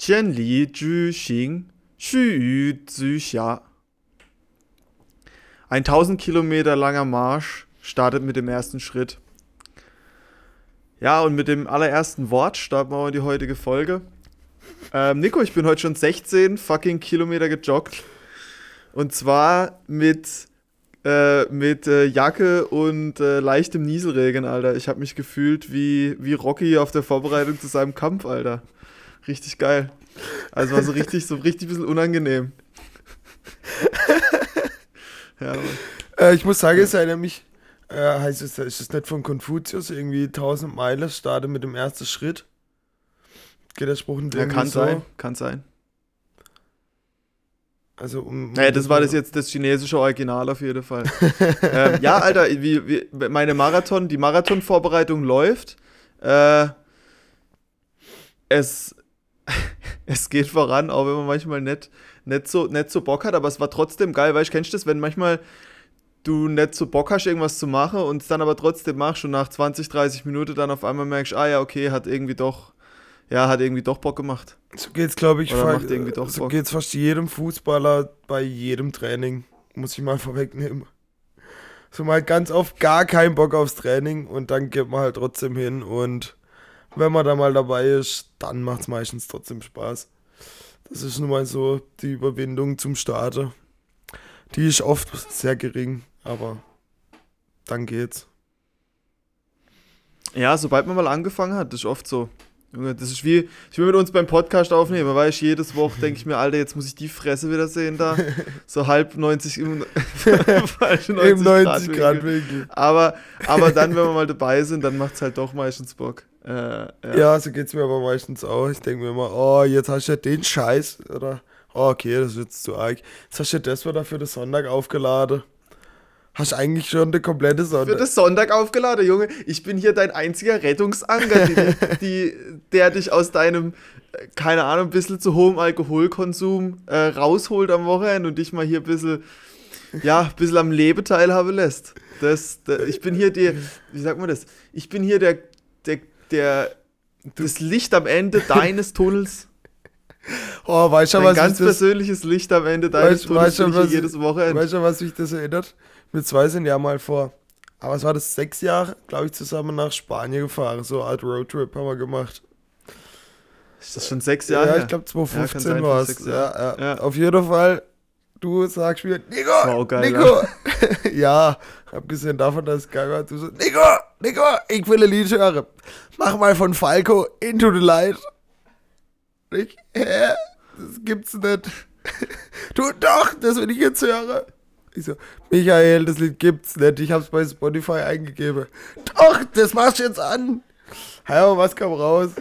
千里之行，须臾之下. Ein 1000 Kilometer langer Marsch startet mit dem ersten Schritt. Ja, und mit dem allerersten Wort starten wir in die heutige Folge. Ähm, Nico, ich bin heute schon 16 fucking Kilometer gejoggt. Und zwar mit, äh, mit äh, Jacke und äh, leichtem Nieselregen, Alter. Ich habe mich gefühlt wie, wie Rocky auf der Vorbereitung zu seinem Kampf, Alter. Richtig geil. Also war so richtig, so richtig bisschen unangenehm. ja, äh, ich muss sagen, es erinnert mich äh, heißt es, ist es nicht von Konfuzius, irgendwie 1000 Meilen starte mit dem ersten Schritt? Geht der Spruch nicht Ja, kann so? sein, kann sein. Also um. Naja, das war das jetzt das chinesische Original auf jeden Fall. ähm, ja, Alter, wie, wie, meine Marathon, die Marathonvorbereitung läuft. Äh, es, es geht voran, auch wenn man manchmal nicht, nicht, so, nicht so Bock hat, aber es war trotzdem geil, weil ich kennst du das, wenn manchmal du nicht so Bock hast, irgendwas zu machen und es dann aber trotzdem machst und nach 20, 30 Minuten dann auf einmal merkst, ah ja, okay, hat irgendwie doch, ja, hat irgendwie doch Bock gemacht. So geht's, glaube ich, fa so Bock. geht's fast jedem Fußballer bei jedem Training, muss ich mal vorwegnehmen. So mal ganz oft gar keinen Bock aufs Training und dann geht man halt trotzdem hin und wenn man da mal dabei ist, dann macht's meistens trotzdem Spaß. Das ist nun mal so die Überwindung zum Starten. Die ist oft sehr gering aber dann geht's. Ja, sobald man mal angefangen hat, das ist oft so. Junge, das ist wie, ich will mit uns beim Podcast aufnehmen, weil ich jedes Woche denke ich mir, Alter, jetzt muss ich die Fresse wieder sehen da. So halb 90 im, falsche 90, Im 90 Grad, Winkel. Aber, aber dann, wenn wir mal dabei sind, dann macht es halt doch meistens Bock. Äh, ja. ja, so geht es mir aber meistens auch. Ich denke mir immer, oh, jetzt hast du ja den Scheiß, oder? Oh, okay, das ist jetzt zu arg. Jetzt hast du ja das wieder für den Sonntag aufgeladen. Hast eigentlich schon eine komplette Sonntag. Für das Sonntag aufgeladen, Junge. Ich bin hier dein einziger Rettungsanker, die, die, der dich aus deinem, keine Ahnung, ein bisschen zu hohem Alkoholkonsum äh, rausholt am Wochenende und dich mal hier ein bisschen, ja, ein bisschen am Leben teilhaben lässt. Das, das, ich bin hier der, wie sagt man das? Ich bin hier der, der, der, das Licht am Ende deines Tunnels. Oh, weißt du, was ganz persönliches Licht am Ende deines weißt, Tunnels weißt, was, jedes Wochenende. Weißt du, was mich das erinnert? Wir zwei sind ja mal vor, aber es war das sechs Jahre, glaube ich, zusammen nach Spanien gefahren. So eine Art Roadtrip haben wir gemacht. Ist das schon sechs Jahre? Ja, ich glaube 2015 ja, war es. Ja, ja. Auf jeden Fall, du sagst mir, Nico, Nico. ja, abgesehen davon, dass war, du sagst, Nico, Nico, ich will ein Lied hören. Mach mal von Falco Into the Light. Ich, hä? Das gibt's nicht. du doch, das will ich jetzt hören. Ich so, Michael, das Lied gibt's nicht. Ich hab's bei Spotify eingegeben. Doch, das machst du jetzt an. Ja, was kam raus?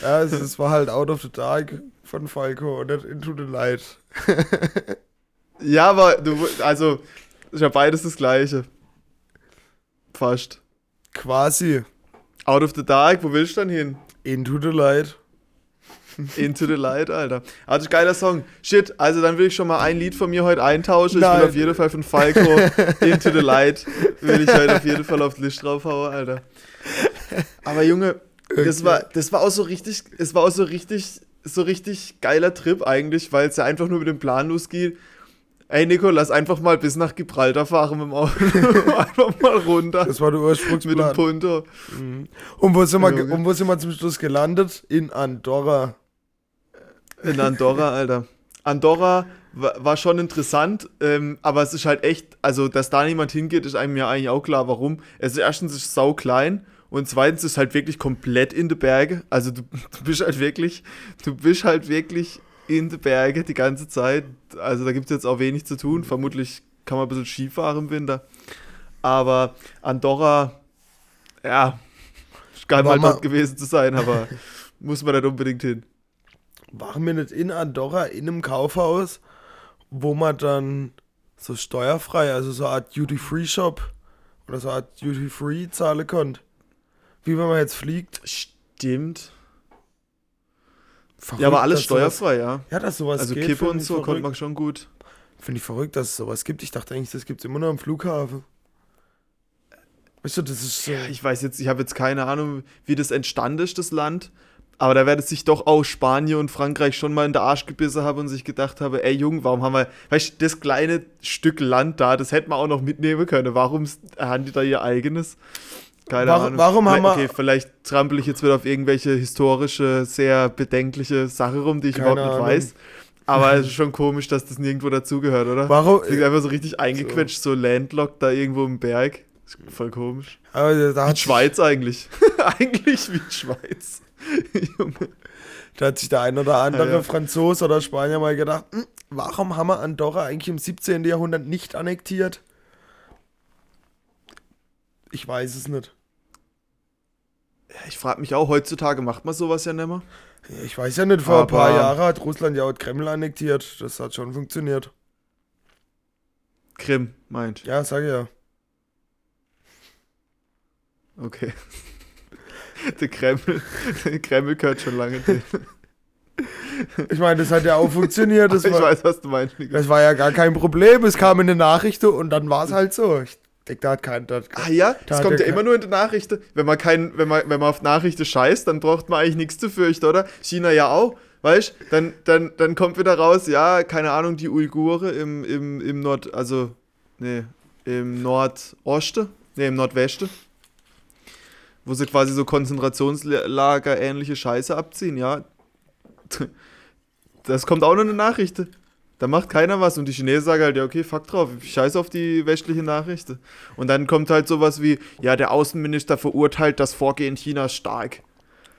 Ja, es, es war halt Out of the Dark von Falco und nicht Into the Light. ja, aber du, also, ist ja beides das gleiche. Fast. Quasi. Out of the Dark, wo willst du dann hin? Into the Light. Into the Light, Alter. Also geiler Song. Shit, also dann will ich schon mal ein Lied von mir heute eintauschen. Nein. Ich will auf jeden Fall von Falco Into the Light will ich heute auf jeden Fall auf die List draufhauen, Alter. Aber Junge, das war, das war auch so richtig, es war auch so richtig, so richtig geiler Trip eigentlich, weil es ja einfach nur mit dem Plan losgeht. Ey Nico, lass einfach mal bis nach Gibraltar fahren mit dem Auto. einfach mal runter. Das war der Ursprungsplan. Mit dem Punto. Mhm. Und, wo sind wir, und wo sind wir zum Schluss gelandet? In Andorra. In Andorra, Alter. Andorra war schon interessant, ähm, aber es ist halt echt, also dass da niemand hingeht, ist einem ja eigentlich auch klar, warum. Es ist erstens ist sau klein und zweitens ist halt wirklich komplett in den Berge. Also du, du bist halt wirklich, du bist halt wirklich in den Berge die ganze Zeit. Also da gibt es jetzt auch wenig zu tun. Vermutlich kann man ein bisschen Skifahren im Winter. Aber Andorra, ja, geil mal dort gewesen zu sein, aber muss man nicht unbedingt hin waren wir nicht in Andorra in einem Kaufhaus, wo man dann so steuerfrei, also so eine Art Duty-Free-Shop oder so eine Art Duty-Free zahlen konnte. Wie wenn man jetzt fliegt. Stimmt. Verrückt, ja, aber alles steuerfrei, sowas, ja. Ja, dass sowas also geht. Also Kippe und so verrückt. konnte man schon gut. Finde ich verrückt, dass es sowas gibt. Ich dachte eigentlich, das gibt es immer nur am Flughafen. Weißt du, das ist so. Ja, ich weiß jetzt, ich habe jetzt keine Ahnung, wie das entstanden ist, das Land. Aber da werde sich doch auch Spanien und Frankreich schon mal in der Arsch gebissen haben und sich gedacht haben, ey Jung, warum haben wir, weißt du, das kleine Stück Land da, das hätten wir auch noch mitnehmen können. Warum haben die da ihr eigenes? Keine warum, Ahnung. Warum haben wir. Okay, vielleicht trampel ich jetzt wieder auf irgendwelche historische, sehr bedenkliche Sache rum, die ich überhaupt nicht Ahnung. weiß. Aber es ist schon komisch, dass das nirgendwo dazugehört, oder? Warum? Das liegt einfach so richtig eingequetscht, so, so landlocked da irgendwo im Berg. Voll komisch. Aber da hat Schweiz eigentlich. eigentlich wie Schweiz. Junge. Da hat sich der ein oder andere ja, ja. Franzose oder Spanier mal gedacht, hm, warum haben wir Andorra eigentlich im 17. Jahrhundert nicht annektiert? Ich weiß es nicht. Ich frage mich auch, heutzutage macht man sowas ja nicht mehr. Ich weiß ja nicht, vor Aber ein paar Jahren hat Russland ja auch Kreml annektiert. Das hat schon funktioniert. Krim, meint. Ja, sage ja. Okay. Der Kreml, der Kreml gehört schon lange drin. Ich meine, das hat ja auch funktioniert. Das ich war, weiß, was du meinst. Das war ja gar kein Problem. Es kam in der Nachricht und dann war es halt so. Ich da hat kein. Da, ah ja, das kommt ja, immer nur in der Nachricht. Wenn man, kein, wenn, man, wenn man auf Nachrichten scheißt, dann braucht man eigentlich nichts zu fürchten, oder? China ja auch. Weißt dann, dann, dann kommt wieder raus, ja, keine Ahnung, die Uigure im, im, im Nord, also, nee, im Nordosten, nee, im Nordwesten wo sie quasi so Konzentrationslager ähnliche Scheiße abziehen, ja. Das kommt auch noch eine Nachricht. Da macht keiner was und die Chinesen sagen halt, ja, okay, fuck drauf, ich scheiße auf die westliche Nachricht. Und dann kommt halt sowas wie, ja, der Außenminister verurteilt das Vorgehen Chinas stark.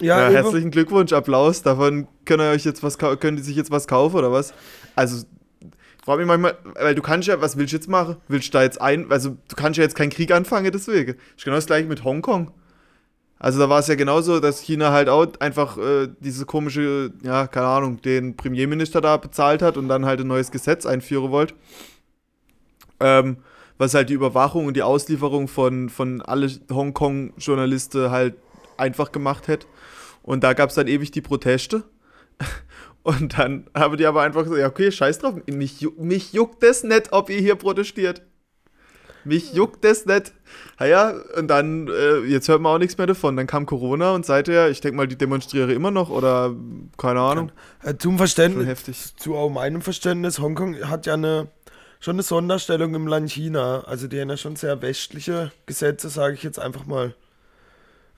Ja, ja herzlichen Glückwunsch, Applaus. Davon können euch jetzt was können die sich jetzt was kaufen oder was? Also frage mich manchmal, weil du kannst ja, was willst du jetzt machen? Willst du da jetzt ein, also du kannst ja jetzt keinen Krieg anfangen deswegen. Ich genau das gleiche mit Hongkong. Also da war es ja genauso, dass China halt auch einfach äh, diese komische, ja, keine Ahnung, den Premierminister da bezahlt hat und dann halt ein neues Gesetz einführen wollte. Ähm, was halt die Überwachung und die Auslieferung von, von alle Hongkong-Journalisten halt einfach gemacht hätte. Und da gab es dann ewig die Proteste. Und dann haben die aber einfach gesagt, ja, okay, scheiß drauf, mich, mich juckt das nicht, ob ihr hier protestiert. Mich juckt das nicht. Naja, und dann, äh, jetzt hört man auch nichts mehr davon. Dann kam Corona und seither, ich denke mal, die demonstriere immer noch oder keine Ahnung. Ja, zum Verständnis, heftig. zu auch meinem Verständnis, Hongkong hat ja eine, schon eine Sonderstellung im Land China. Also die haben ja schon sehr westliche Gesetze, sage ich jetzt einfach mal.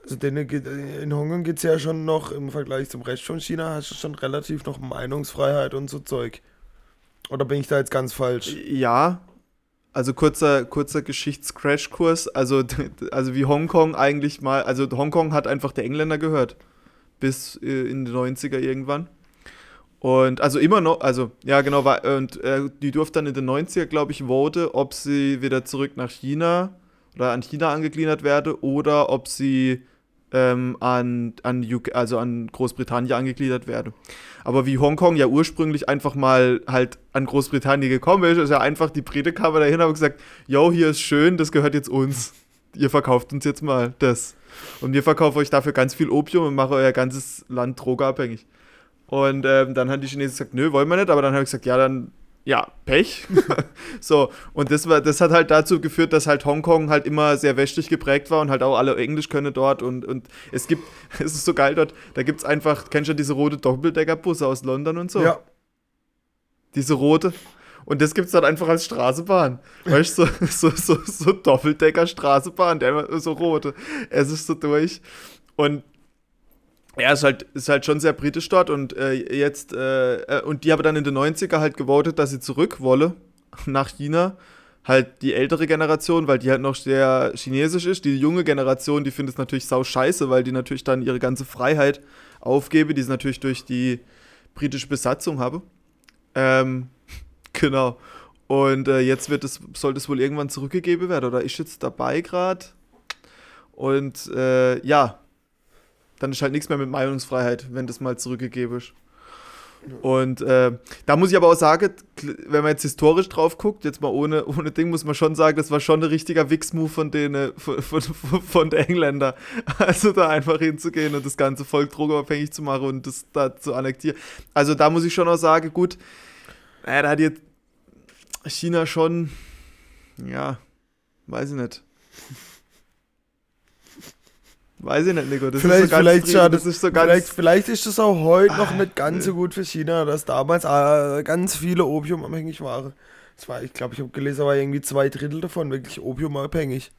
Also denen, in Hongkong geht es ja schon noch im Vergleich zum Rest von China, hast du schon relativ noch Meinungsfreiheit und so Zeug. Oder bin ich da jetzt ganz falsch? Ja, also kurzer, kurzer Geschichtscrashkurs. Also, also wie Hongkong eigentlich mal, also Hongkong hat einfach der Engländer gehört. Bis äh, in die 90er irgendwann. Und also immer noch, also ja genau, und äh, die durfte dann in den 90er, glaube ich, vote, ob sie wieder zurück nach China oder an China angegliedert werde oder ob sie ähm, an, an, UK, also an Großbritannien angegliedert werde. Aber wie Hongkong ja ursprünglich einfach mal halt an Großbritannien gekommen ist, ist ja einfach die Brite kamen dahin und haben gesagt, yo, hier ist schön, das gehört jetzt uns. Ihr verkauft uns jetzt mal das. Und wir verkaufen euch dafür ganz viel Opium und machen euer ganzes Land drogeabhängig. Und ähm, dann haben die Chinesen gesagt, nö, wollen wir nicht. Aber dann habe ich gesagt, ja, dann ja, Pech. so, und das, war, das hat halt dazu geführt, dass halt Hongkong halt immer sehr westlich geprägt war und halt auch alle Englisch können dort. Und, und es gibt, es ist so geil dort, da gibt es einfach, kennst du diese rote Doppeldeckerbusse aus London und so? Ja. Diese rote. Und das gibt es dann einfach als Straßenbahn. Weißt du, so, so, so, so Doppeldecker-Straßenbahn, der so rote. Es ist so durch. Und ja, ist halt, ist halt schon sehr britisch dort und äh, jetzt, äh, äh und die haben dann in den 90er halt gewotet, dass sie zurück wolle nach China. Halt die ältere Generation, weil die halt noch sehr chinesisch ist. Die junge Generation, die findet es natürlich sau scheiße, weil die natürlich dann ihre ganze Freiheit aufgebe, die sie natürlich durch die britische Besatzung habe. Ähm, genau. Und äh, jetzt wird es, soll das wohl irgendwann zurückgegeben werden, oder ist jetzt dabei gerade? Und äh, ja, dann ist halt nichts mehr mit Meinungsfreiheit, wenn das mal zurückgegeben ist. Und äh, da muss ich aber auch sagen, wenn man jetzt historisch drauf guckt, jetzt mal ohne, ohne Ding, muss man schon sagen, das war schon ein richtiger Wix-Move von denen, von, von, von der Engländer. Also da einfach hinzugehen und das ganze Volk drogenabhängig zu machen und das da zu annektieren. Also da muss ich schon auch sagen, gut, naja, da hat jetzt China schon, ja, weiß ich nicht Weiß ich nicht, Nico. Das vielleicht, ist so vielleicht, ja, das, ist so vielleicht, vielleicht ist das auch heute ah, noch nicht ganz so gut für China, dass damals äh, ganz viele opiumabhängig waren. Das war, ich glaube, ich habe gelesen, war irgendwie zwei Drittel davon wirklich opiumabhängig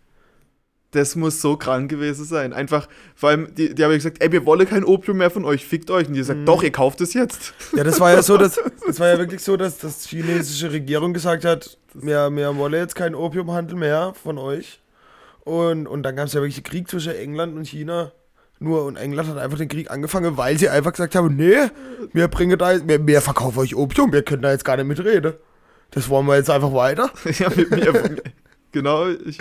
das muss so krank gewesen sein. Einfach, vor allem, die, die haben gesagt, ey, wir wollen kein Opium mehr von euch, fickt euch. Und die sagt, mhm. doch, ihr kauft es jetzt. Ja, das war ja so, dass, das war ja wirklich so, dass die chinesische Regierung gesagt hat, wir, wir wollen jetzt keinen Opiumhandel mehr von euch. Und, und dann gab es ja wirklich Krieg zwischen England und China. Nur, und England hat einfach den Krieg angefangen, weil sie einfach gesagt haben, nee, wir bringen da, wir, wir verkaufen euch Opium, wir können da jetzt gar nicht mitreden. Das wollen wir jetzt einfach weiter. ja, mit mir. Genau, ich,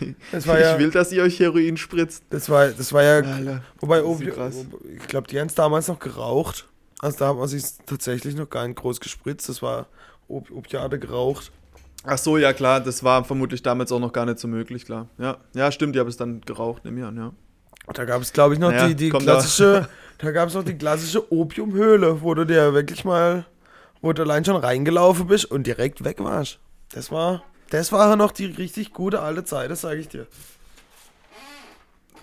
ich ja, will, dass ihr euch Heroin spritzt. Das war, das war ja, Alter, wobei, oh, ich glaube, die haben es damals noch geraucht. Also da haben wir sich tatsächlich noch gar nicht groß gespritzt. Das war Op Opiate geraucht. Ach so, ja klar, das war vermutlich damals auch noch gar nicht so möglich, klar. Ja, ja stimmt, die haben es dann geraucht, nehme ich an, ja. Da gab es, glaube ich, noch naja, die, die klassische, da, da gab es noch die klassische Opiumhöhle, wo du dir wirklich mal, wo du allein schon reingelaufen bist und direkt weg warst. Das war, das war noch die richtig gute alte Zeit, das sage ich dir.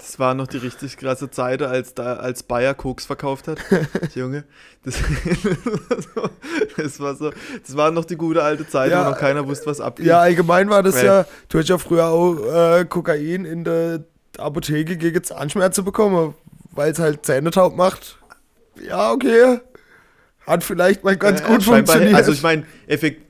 Das war noch die richtig krasse Zeit, als, da, als Bayer Koks verkauft hat. Junge. Das, das, war so, das war noch die gute alte Zeit, ja, wo noch keiner wusste, was abgeht. Ja, allgemein war das hey. ja, du hast ja früher auch äh, Kokain in der Apotheke gegen Zahnschmerzen bekommen, weil es halt Zähne taub macht. Ja, okay. Hat vielleicht mal ganz äh, gut funktioniert. Also ich meine, effektiv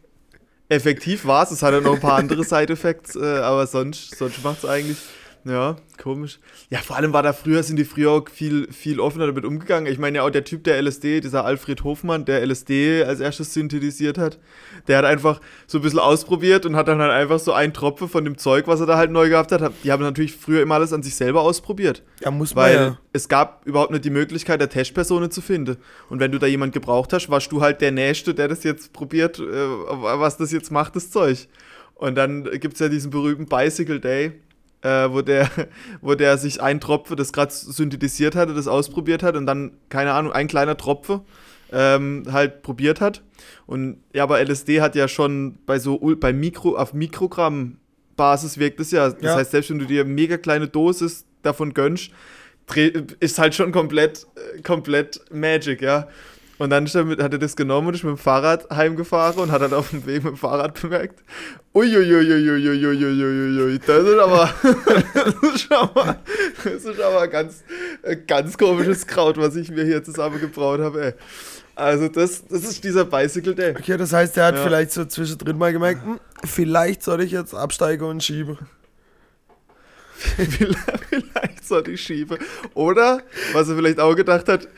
effektiv war es. Es hat ja noch ein paar andere Side-Effects, äh, aber sonst, sonst macht es eigentlich. Ja, komisch. Ja, vor allem war da früher, sind die früher auch viel, viel offener damit umgegangen. Ich meine ja auch der Typ, der LSD, dieser Alfred Hofmann, der LSD als erstes synthetisiert hat, der hat einfach so ein bisschen ausprobiert und hat dann halt einfach so ein Tropfen von dem Zeug, was er da halt neu gehabt hat. Die haben natürlich früher immer alles an sich selber ausprobiert. Ja, muss man Weil ja. es gab überhaupt nicht die Möglichkeit, der Testpersonen zu finden. Und wenn du da jemand gebraucht hast, warst du halt der Nächste, der das jetzt probiert, äh, was das jetzt macht, das Zeug. Und dann gibt es ja diesen berühmten Bicycle Day, äh, wo, der, wo der sich ein Tropfen, das gerade synthetisiert hatte, das ausprobiert hat und dann, keine Ahnung, ein kleiner Tropfen ähm, halt probiert hat. Und ja, aber LSD hat ja schon bei so bei Mikro, auf Mikrogramm Basis wirkt es ja. Das ja. heißt, selbst wenn du dir mega kleine Dosis davon gönnst, ist halt schon komplett, äh, komplett Magic, ja. Und dann hat er das genommen und ist mit dem Fahrrad heimgefahren und hat dann auf dem Weg mit dem Fahrrad bemerkt, uiuiuiuiuiuiuiui, das ist aber, das ist aber, das ist aber ganz, ganz komisches Kraut, was ich mir hier zusammengebraut habe, ey. Also das, das ist dieser Bicycle Day. Okay, das heißt, der hat ja. vielleicht so zwischendrin mal gemerkt, hm, vielleicht soll ich jetzt absteigen und schieben. vielleicht sollte ich schieben. Oder, was er vielleicht auch gedacht hat,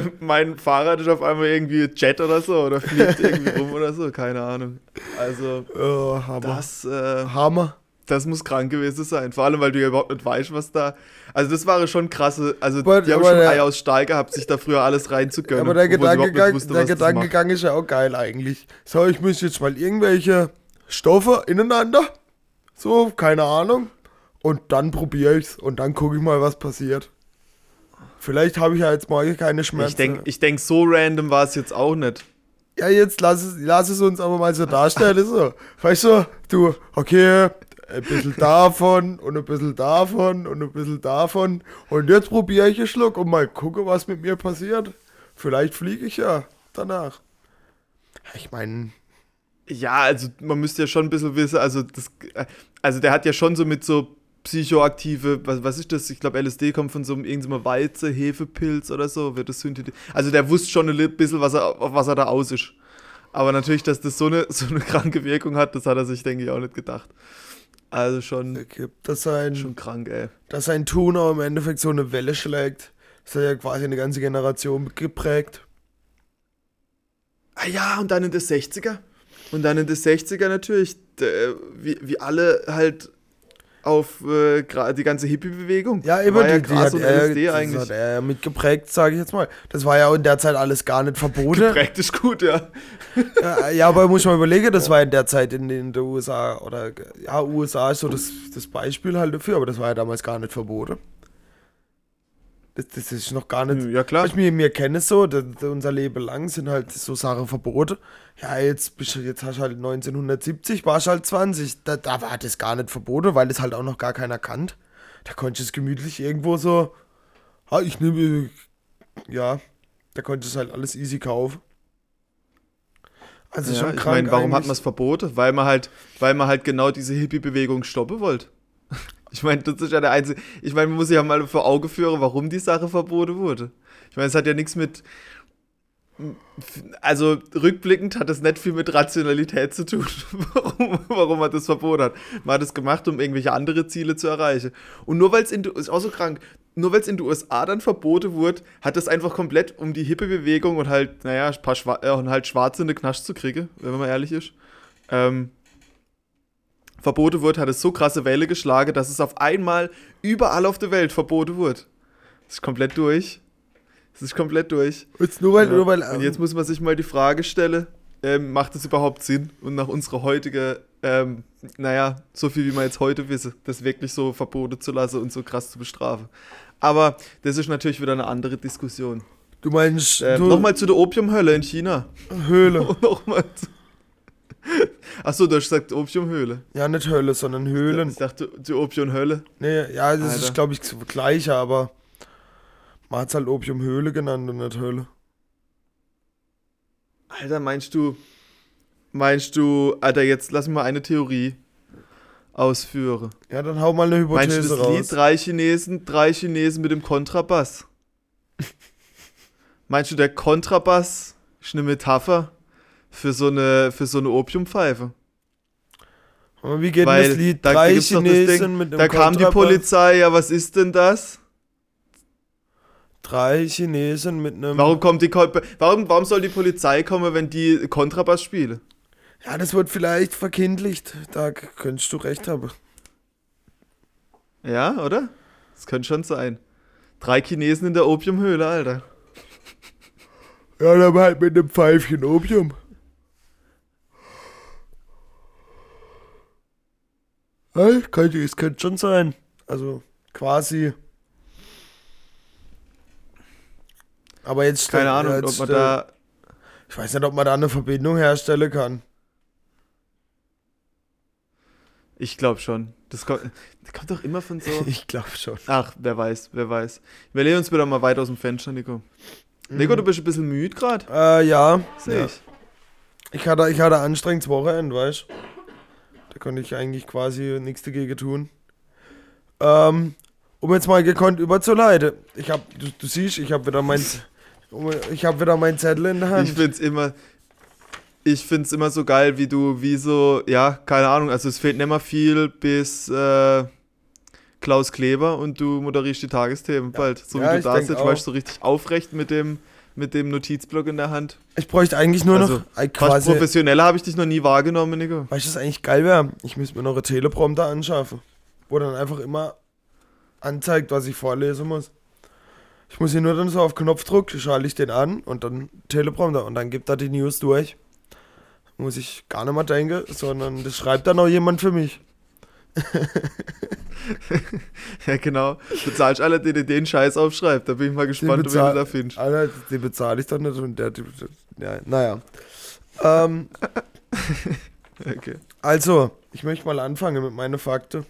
mein Fahrrad ist auf einmal irgendwie Jet oder so oder fliegt irgendwie rum oder so, keine Ahnung. Also, oh, Hammer. das äh, Hammer. Das muss krank gewesen sein. Vor allem, weil du ja überhaupt nicht weißt, was da. Also, das war schon krasse. Also, aber, die haben schon der, Ei aus Stahl gehabt, sich da früher alles reinzugönnen. Aber der Gedankegang, wusste, der ist ja auch geil eigentlich. So, ich muss jetzt mal irgendwelche Stoffe ineinander. So, keine Ahnung. Und dann probiere ich's und dann gucke ich mal, was passiert. Vielleicht habe ich ja jetzt morgen keine Schmerzen. Ich denke, ich denk, so random war es jetzt auch nicht. Ja, jetzt lass es, lass es uns aber mal so darstellen. so. Weißt du, du, okay, ein bisschen davon und ein bisschen davon und ein bisschen davon. Und jetzt probiere ich einen Schluck und mal gucke, was mit mir passiert. Vielleicht fliege ich ja danach. Ich meine. Ja, also man müsste ja schon ein bisschen wissen, also das, also der hat ja schon so mit so psychoaktive, was, was ist das? Ich glaube, LSD kommt von so einem irgendeinem Weize, Hefepilz oder so, wird das synthetisiert. Also der wusste schon ein bisschen, was er, was er da aus ist. Aber natürlich, dass das so eine, so eine kranke Wirkung hat, das hat er sich, denke ich, auch nicht gedacht. Also schon, dass sein, schon krank, ey. Dass sein Tun auch im Endeffekt so eine Welle schlägt. Das hat ja quasi eine ganze Generation geprägt. Ah ja, und dann in den 60er. Und dann in den 60er natürlich, wie, wie alle halt auf äh, die ganze Hippie-Bewegung. Ja, immer die, ja die hat, LSD eigentlich. Das hat er mitgeprägt, sage ich jetzt mal. Das war ja in der Zeit alles gar nicht verboten. Geprägt ist gut, ja. ja, ja, aber muss man überlegen, das war in der Zeit in den USA oder ja, USA ist so das, das Beispiel halt dafür, aber das war ja damals gar nicht verboten. Das, das ist noch gar nicht. Ja, klar. Ich, wir, wir kennen es so, das, unser Leben lang sind halt so Sachen verboten. Ja, jetzt, bist jetzt hast du halt 1970, warst du halt 20. Da, da war das gar nicht verboten, weil das halt auch noch gar keiner kannt. Da konnte ich es gemütlich irgendwo so, ha, ich nehme, ja, da konnte ich es halt alles easy kaufen. Also ja, schon krank ich meine, warum eigentlich. hat man es verboten? Weil man halt, weil man halt genau diese Hippie-Bewegung stoppen wollte. Ich meine, das ist ja der einzige. Ich meine, man muss sich ja mal vor Auge führen, warum die Sache verboten wurde. Ich meine, es hat ja nichts mit. Also rückblickend hat es nicht viel mit Rationalität zu tun, warum, warum man das verboten hat. Man hat es gemacht, um irgendwelche andere Ziele zu erreichen. Und nur weil es in ist auch so krank, nur weil es in den USA dann verboten wurde, hat es einfach komplett um die hippe Bewegung und halt, naja, ein paar Schwa äh, und halt Schwarze in den Knast zu kriegen, wenn man mal ehrlich ist. Ähm, verboten wurde, hat es so krasse Welle geschlagen, dass es auf einmal überall auf der Welt verboten wurde. Das ist komplett durch. Das ist komplett durch. Jetzt nur weil, ja. nur weil, Und jetzt muss man sich mal die Frage stellen, ähm, macht es überhaupt Sinn? Und nach unserer heutigen, ähm, naja, so viel wie wir jetzt heute wissen, das wirklich so verboten zu lassen und so krass zu bestrafen. Aber das ist natürlich wieder eine andere Diskussion. Du meinst. Ähm, Nochmal zu der Opiumhöhle in China. Höhle. Nochmal zu. Achso, du hast gesagt Opiumhöhle. Ja, nicht Höhle, sondern Höhlen. Ich dachte, die Opiumhöhle. Nee, ja, das Alter. ist, glaube ich, das gleiche, aber man hat es halt Opiumhöhle genannt und nicht Höhle. Alter, meinst du, meinst du, Alter, jetzt lass mich mal eine Theorie ausführen. Ja, dann hau mal eine Hypothese meinst du das raus. Lied drei Chinesen, drei Chinesen mit dem Kontrabass? meinst du, der Kontrabass ist eine Metapher für so eine, für so eine Opiumpfeife. Aber wie geht Weil das Lied? Da Drei Chinesen mit einem Da kam die Polizei, ja, was ist denn das? Drei Chinesen mit einem. Warum kommt die warum, warum soll die Polizei kommen, wenn die Kontrabass spielen? Ja, das wird vielleicht verkindlicht. Da könntest du recht haben. Ja, oder? Das könnte schon sein. Drei Chinesen in der Opiumhöhle, Alter. Ja, dann halt mit einem Pfeifchen Opium. Ja, könnte, es könnte schon sein. Also quasi. Aber jetzt. Keine Ahnung, jetzt, ob man da. Ich weiß nicht, ob man da eine Verbindung herstellen kann. Ich glaube schon. Das kommt, das kommt doch immer von so. ich glaube schon. Ach, wer weiß, wer weiß. Wir lehnen uns wieder mal weit aus dem Fenster, Nico. Mhm. Nico, du bist ein bisschen müde gerade. Äh, ja. Sehe ja. ich. Ich hatte, ich hatte anstrengendes Wochenende, weißt du? Da konnte ich eigentlich quasi nichts dagegen tun. Ähm, um jetzt mal gekonnt überzuleiten. Ich hab, du, du siehst, ich habe wieder mein, ich habe wieder mein Zettel in der Hand. Ich find's immer, ich find's immer so geil, wie du, wie so, ja, keine Ahnung, also es fehlt nicht mehr viel bis äh, Klaus Kleber und du moderierst die Tagesthemen ja. bald. So ja, wie du da sitzt, weißt du, so richtig aufrecht mit dem, mit dem Notizblock in der Hand. Ich bräuchte eigentlich nur also, noch quasi. Professioneller habe ich dich noch nie wahrgenommen, Nico. Weißt du, was eigentlich geil wäre? Ich müsste mir noch einen Teleprompter anschaffen, wo dann einfach immer anzeigt, was ich vorlesen muss. Ich muss hier nur dann so auf Knopfdruck, schalte ich den an und dann Teleprompter und dann gibt er die News durch. Muss ich gar nicht mehr denken, sondern das schreibt dann auch jemand für mich. Ja, genau. Du zahlst alle, die den Scheiß aufschreibt. Da bin ich mal gespannt, wie du da findest. Alter, den bezahle ich doch nicht. Und der, ja, naja. Ähm, okay. Also, ich möchte mal anfangen mit meinen Fakten.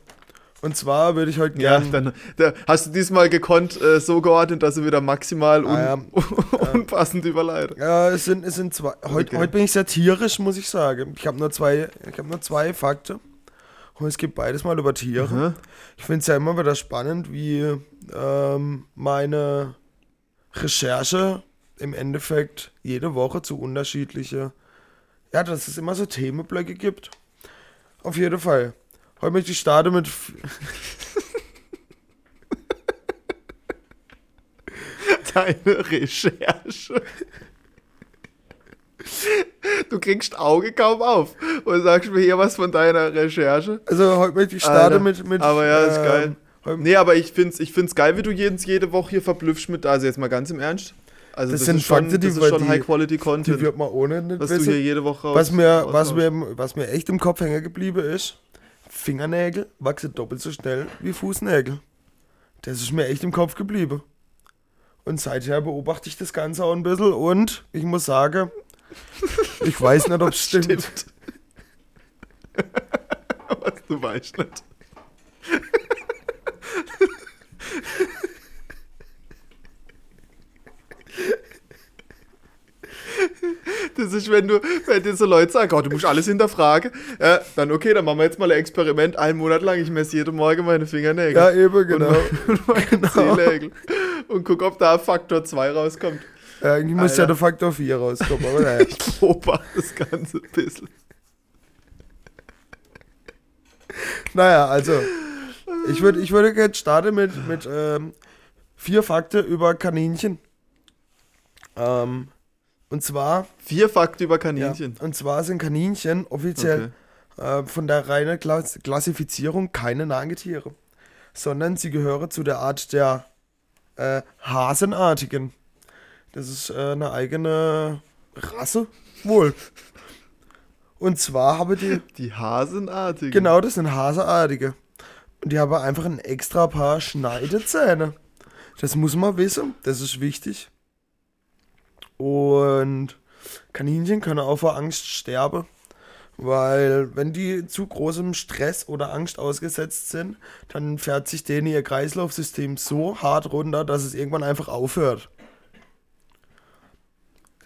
Und zwar würde ich heute gerne. Ja, dann, da, hast du diesmal gekonnt äh, so geordnet, dass du wieder maximal un, ah, ja. unpassend äh, überleitet. Ja, es sind, es sind zwei. Heute, okay. heute bin ich satirisch, muss ich sagen. Ich habe nur zwei, ich habe nur zwei Fakten. Und es geht beides mal über Tiere. Mhm. Ich finde es ja immer wieder spannend, wie ähm, meine Recherche im Endeffekt jede Woche zu unterschiedliche, ja, dass es immer so Themenblöcke gibt. Auf jeden Fall. Heute möchte ich starten mit. Deine Recherche. Du kriegst Auge kaum auf und sagst mir hier was von deiner Recherche. Also heute möchte ich starten mit, mit. Aber ja, ist äh, geil. Nee, aber ich find's, ich find's geil, wie du jedes, jede Woche hier verblüffst mit, also jetzt mal ganz im Ernst. Also das, das sind schon, Fakten, die, das ist schon High-Quality-Content. Die wird man ohne nicht Was wissen. du hier jede Woche was mir, was, mir, was mir echt im Kopf hängen geblieben ist, Fingernägel wachsen doppelt so schnell wie Fußnägel. Das ist mir echt im Kopf geblieben. Und seither beobachte ich das Ganze auch ein bisschen und ich muss sagen, ich weiß nicht, ob es stimmt. stimmt. Was du weißt nicht. Das ist, wenn du, wenn dir so Leute sagen, oh, du musst alles hinterfragen, ja, dann okay, dann machen wir jetzt mal ein Experiment, einen Monat lang, ich messe jeden Morgen meine Fingernägel. Ja, eben, genau. Und, meine, und meine genau. Zehennägel. Und guck, ob da Faktor 2 rauskommt. Ja, eigentlich muss ja der Faktor 4 rauskommen, aber naja. ich beobachte das Ganze ein bisschen. Naja, also, ich würde ich würd jetzt starten mit, mit ähm, vier Fakten über Kaninchen. Ähm, und zwar. Vier Fakten über Kaninchen. Ja, und zwar sind Kaninchen offiziell okay. äh, von der reinen Klass Klassifizierung keine Nagetiere, sondern sie gehören zu der Art der äh, Hasenartigen. Das ist äh, eine eigene Rasse, wohl. Und zwar habe die. Die Hasenartigen. Genau, das sind Hasenartige. Und die haben einfach ein extra paar Schneidezähne. Das muss man wissen, das ist wichtig. Und Kaninchen können auch vor Angst sterben. Weil wenn die zu großem Stress oder Angst ausgesetzt sind, dann fährt sich denen ihr Kreislaufsystem so hart runter, dass es irgendwann einfach aufhört.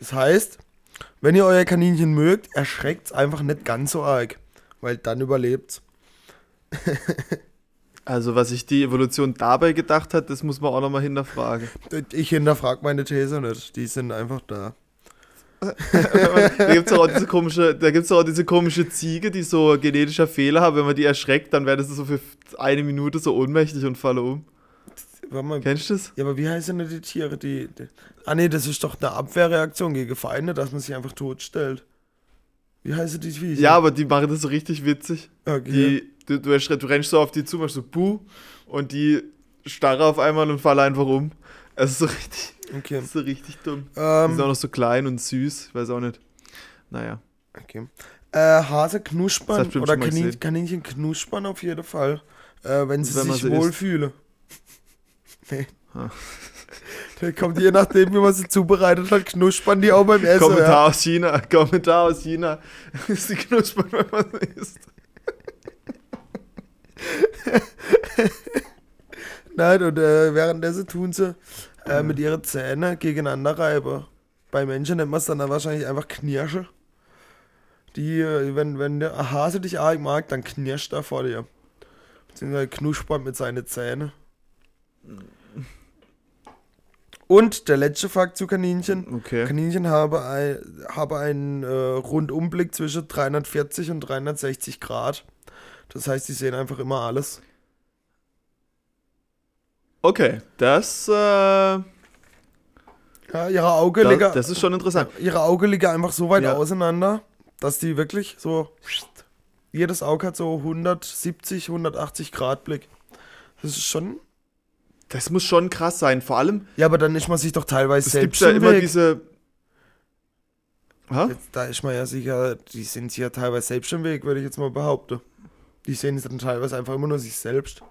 Das heißt, wenn ihr euer Kaninchen mögt, erschreckt es einfach nicht ganz so arg, weil dann überlebt Also was sich die Evolution dabei gedacht hat, das muss man auch nochmal hinterfragen. Ich hinterfrage meine These nicht, die sind einfach da. da gibt es auch diese komische, da gibt's auch diese komische Ziege, die so genetischer Fehler hat. Wenn man die erschreckt, dann werden sie so für eine Minute so ohnmächtig und fallen um. Mal, Kennst du das? Ja, aber wie heißen denn die Tiere? Die, die, ah nee, das ist doch eine Abwehrreaktion gegen Feinde, dass man sich einfach totstellt. Wie heißen die Viecher? Ja, aber die machen das so richtig witzig. Okay. Die, du, du, du rennst so auf die zu, machst so Buh und die starren auf einmal und fallen einfach um. Es ist so richtig, okay. ist so richtig dumm. Ähm, die sind auch noch so klein und süß, ich weiß auch nicht. Naja. Okay. Äh, Hase knuspern oder Kanin, Kaninchen knuspern auf jeden Fall, äh, wenn sie wenn sich wohlfühlen. Nee. Der kommt je nachdem, wie man sie zubereitet hat, knuspern die auch beim Essen. Kommentar ja. aus China, Kommentar aus China. sie knuspern, wenn man sie isst. Nein, und äh, währenddessen tun sie äh, mit ihren Zähnen gegeneinander reiben. Bei Menschen nennt man es dann, dann wahrscheinlich einfach Knirsche. Die, äh, wenn, wenn der Hase dich arg mag, dann knirscht er vor dir. Beziehungsweise knuspert mit seinen Zähnen. Und der letzte Fakt zu Kaninchen. Okay. Kaninchen haben, ein, haben einen äh, Rundumblick zwischen 340 und 360 Grad. Das heißt, sie sehen einfach immer alles. Okay, das. Äh, ja, ihre Augen das, liegen. Das ist schon interessant. Ihre Augen liegen einfach so weit ja. auseinander, dass die wirklich so. Jedes Auge hat so 170, 180 Grad Blick. Das ist schon. Das muss schon krass sein, vor allem. Ja, aber dann ist man sich doch teilweise es selbst. Es gibt ja immer Weg. diese. Jetzt, da ist man ja sicher, die sind sich ja teilweise selbst im Weg, würde ich jetzt mal behaupten. Die sehen dann teilweise einfach immer nur sich selbst.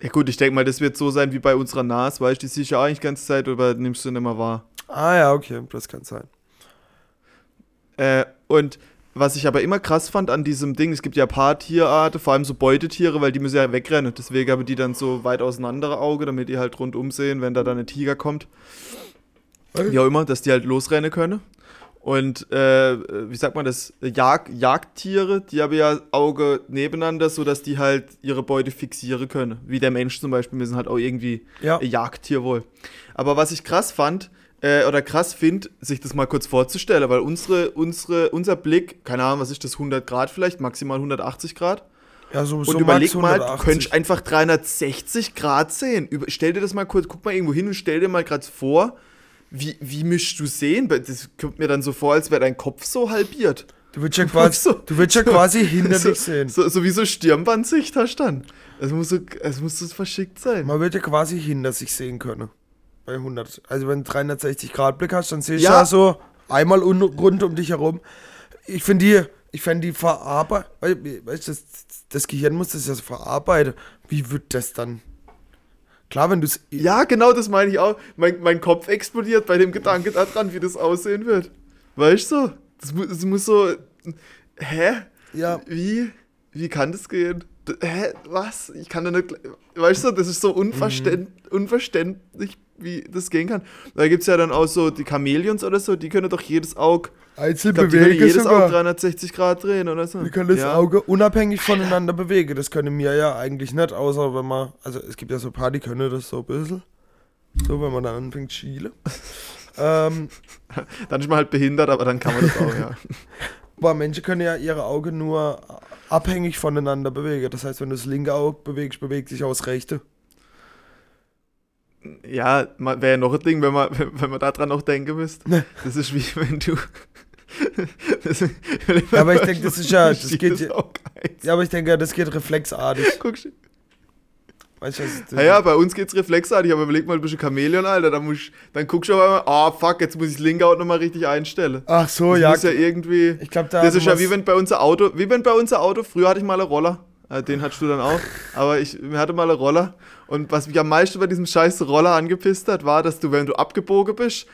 Ja gut, ich denke mal, das wird so sein wie bei unserer NAS, weißt du, die auch nicht die ganze Zeit oder nimmst du nicht mehr wahr. Ah ja, okay, das kann sein. Äh, und was ich aber immer krass fand an diesem Ding, es gibt ja ein paar Tierarten, vor allem so Beutetiere, weil die müssen ja wegrennen. Deswegen haben die dann so weit auseinander Auge, damit die halt rundum sehen, wenn da dann ein Tiger kommt. Wie auch immer, dass die halt losrennen können. Und äh, wie sagt man das? Jag Jagdtiere, die haben ja Auge nebeneinander, sodass die halt ihre Beute fixieren können. Wie der Mensch zum Beispiel, wir sind halt auch irgendwie ja. ein Jagdtier wohl. Aber was ich krass fand, äh, oder krass finde, sich das mal kurz vorzustellen, weil unsere, unsere, unser Blick, keine Ahnung, was ist das, 100 Grad vielleicht, maximal 180 Grad. Ja, so, und so überleg mal, du könntest einfach 360 Grad sehen. Über, stell dir das mal kurz, guck mal irgendwo hin und stell dir mal gerade vor, wie, wie mischst du sehen? Das kommt mir dann so vor, als wäre dein Kopf so halbiert. Du willst ja quasi, so, du ja quasi hinter so, dich sehen. So, so wie so Stirnbandsicht hast du dann. Es muss so, es muss so verschickt sein. Man wird ja quasi hinter sich sehen können. Bei 100. Also wenn du 360 Grad Blick hast, dann siehst du ja. so einmal rund um dich herum. Ich finde die, ich finde die verarbeitet, weißt du, das, das Gehirn muss das ja verarbeiten. Wie wird das dann Klar, wenn du es. Ja, genau, das meine ich auch. Mein, mein Kopf explodiert bei dem Gedanke daran, wie das aussehen wird. Weißt du? Das, mu das muss so. Hä? Ja. Wie? Wie kann das gehen? Hä? Was? Ich kann da nicht. Weißt du, das ist so unverständ, mhm. unverständlich wie das gehen kann. Da gibt es ja dann auch so die Chamäleons oder so, die können doch jedes Auge einzeln glaub, bewegen. Die können jedes Auge 360 Grad drehen oder so. Die können das ja. Auge unabhängig voneinander bewegen. Das können wir ja eigentlich nicht, außer wenn man, also es gibt ja so ein paar, die können das so ein bisschen. So, wenn man dann anfängt zu schielen. ähm, dann ist man halt behindert, aber dann kann man das auch, ja. Aber Menschen können ja ihre Augen nur abhängig voneinander bewegen. Das heißt, wenn du das linke Auge bewegst, bewegt sich auch das rechte. Ja, wäre ja noch ein Ding, wenn man, wenn man daran noch denken müsste. Ne. Das ist wie wenn du. das, ja, aber ich denke, das ist ja. Das geht, ja, aber ich denke, das geht reflexartig. Guck, Weißt du, was ja, ja, bei uns geht's reflexartig, aber überleg mal, du bist ein Chamäleon, Alter, dann, musst, dann guckst du aber mal, oh fuck, jetzt muss ich das linke Auto nochmal richtig einstellen. Ach so, das ja. Das ist ja irgendwie. Ich glaube, da. Das ist ja wie wenn bei unser Auto, wie wenn bei unser Auto, früher hatte ich mal einen Roller, äh, den hattest du dann auch, aber ich hatte mal einen Roller und was mich am meisten bei diesem scheiß Roller angepisst hat, war, dass du, wenn du abgebogen bist,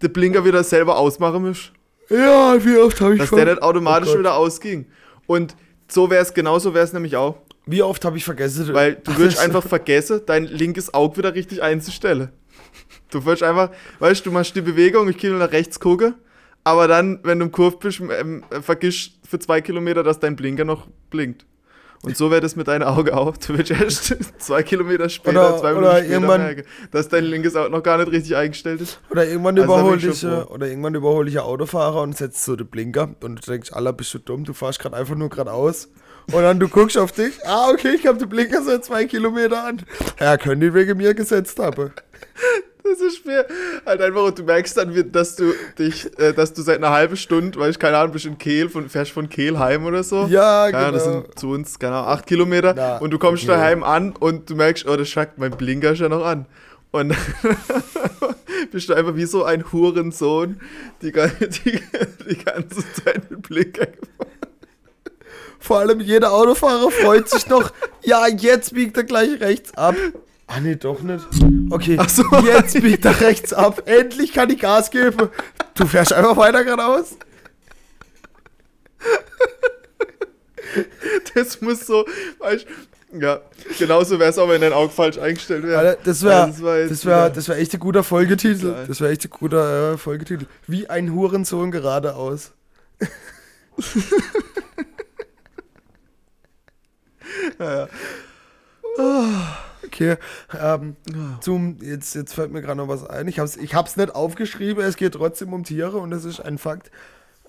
den Blinker wieder selber ausmachen musst. Ja, wie oft habe ich Dass schon? der nicht automatisch oh wieder ausging. Und so wäre es, genauso wäre es nämlich auch. Wie oft habe ich vergessen? Weil du würdest einfach vergessen, dein linkes Auge wieder richtig einzustellen. Du würdest einfach, weißt du, du machst die Bewegung, ich kann nach rechts gucken, aber dann, wenn du im Kurve bist, ähm, vergisst für zwei Kilometer, dass dein Blinker noch blinkt. Und so wäre das mit deinem Auge auch. Du wirst erst zwei Kilometer später, oder, zwei Minuten später merken, dass dein linkes Auge noch gar nicht richtig eingestellt ist. Oder irgendwann also überhole ich, oder irgendwann überhole ich einen Autofahrer und setzt so den Blinker und du denkst, Allah, bist du dumm, du fahrst gerade einfach nur geradeaus. Und dann du guckst auf dich, ah, okay, ich habe den Blinker seit zwei Kilometer an. Ja, können die wegen mir gesetzt haben. Das ist schwer. Halt einfach, und du merkst dann, dass du dich, äh, dass du seit einer halben Stunde, weil ich keine Ahnung, bist in Kehl, von, fährst von Kehl heim oder so. Ja, genau. Ja, das sind zu uns, keine Ahnung, acht Kilometer. Na, und du kommst okay. daheim an und du merkst, oh, das schackt, mein Blinker ist ja noch an. Und bist du einfach wie so ein Hurensohn die, die, die ganze Zeit mit Blinker gefahren. Vor allem jeder Autofahrer freut sich noch, ja, jetzt biegt er gleich rechts ab. Ah, nee, doch nicht. Okay, so. jetzt biegt er rechts ab. Endlich kann ich Gas geben. Du fährst einfach weiter geradeaus. Das muss so, weißt ja, genauso wäre es auch, wenn dein Auge falsch eingestellt wäre. Das wäre also das wär, das wär echt ein guter Folgetitel. Das wäre echt ein guter äh, Folgetitel. Wie ein Hurensohn geradeaus. ja, ja. Okay, ähm, zum, jetzt, jetzt fällt mir gerade noch was ein. Ich habe es ich hab's nicht aufgeschrieben, es geht trotzdem um Tiere und das ist ein Fakt.